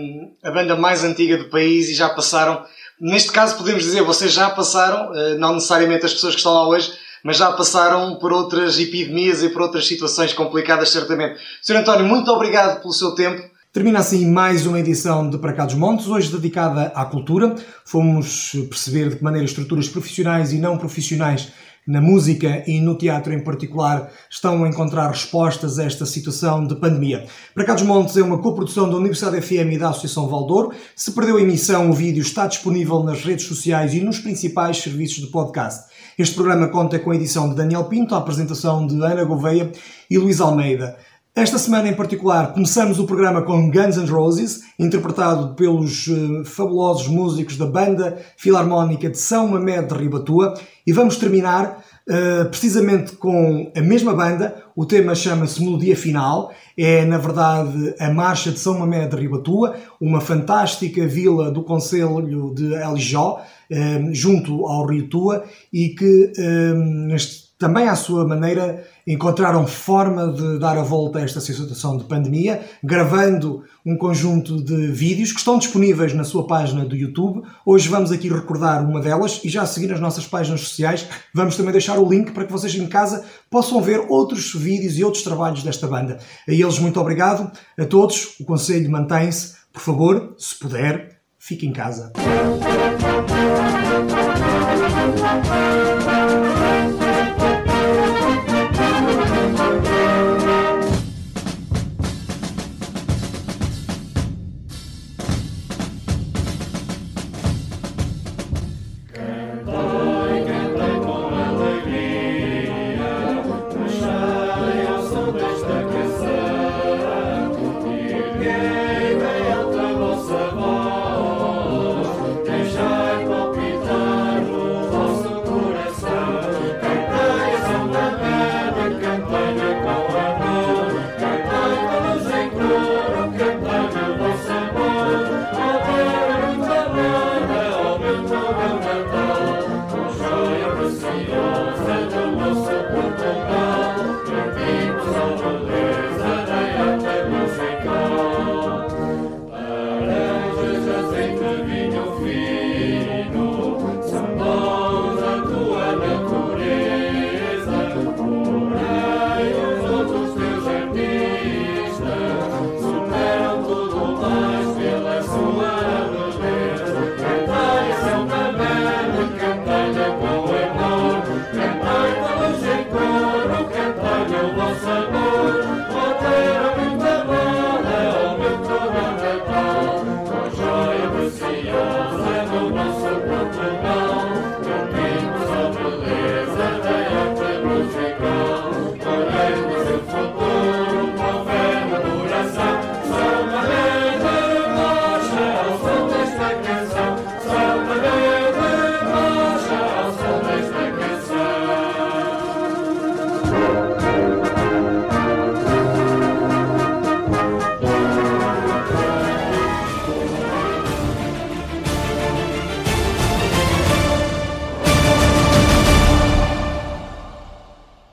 a banda mais antiga do país e já passaram, neste caso podemos dizer, vocês já passaram, não necessariamente as pessoas que estão lá hoje, mas já passaram por outras epidemias e por outras situações complicadas, certamente. Sr. António, muito obrigado pelo seu tempo. Termina assim mais uma edição de Para Cá dos Montes, hoje dedicada à cultura. Fomos perceber de que maneira estruturas profissionais e não profissionais na música e no teatro em particular estão a encontrar respostas a esta situação de pandemia. Para Cá dos Montes é uma coprodução da Universidade FM e da Associação Valdouro. Se perdeu a emissão, o vídeo está disponível nas redes sociais e nos principais serviços de podcast. Este programa conta com a edição de Daniel Pinto, a apresentação de Ana Gouveia e Luís Almeida. Esta semana em particular começamos o programa com Guns N' Roses, interpretado pelos uh, fabulosos músicos da banda Filarmónica de São Mamé de Ribatua e vamos terminar uh, precisamente com a mesma banda. O tema chama-se Melodia Final, é na verdade a Marcha de São Mamé de Ribatua, uma fantástica vila do Conselho de Alijó, uh, junto ao Rio Tua e que também à sua maneira encontraram forma de dar a volta a esta situação de pandemia, gravando um conjunto de vídeos que estão disponíveis na sua página do YouTube. Hoje vamos aqui recordar uma delas e já a seguir nas nossas páginas sociais vamos também deixar o link para que vocês em casa possam ver outros vídeos e outros trabalhos desta banda. A eles muito obrigado, a todos, o conselho mantém-se, por favor, se puder, fique em casa.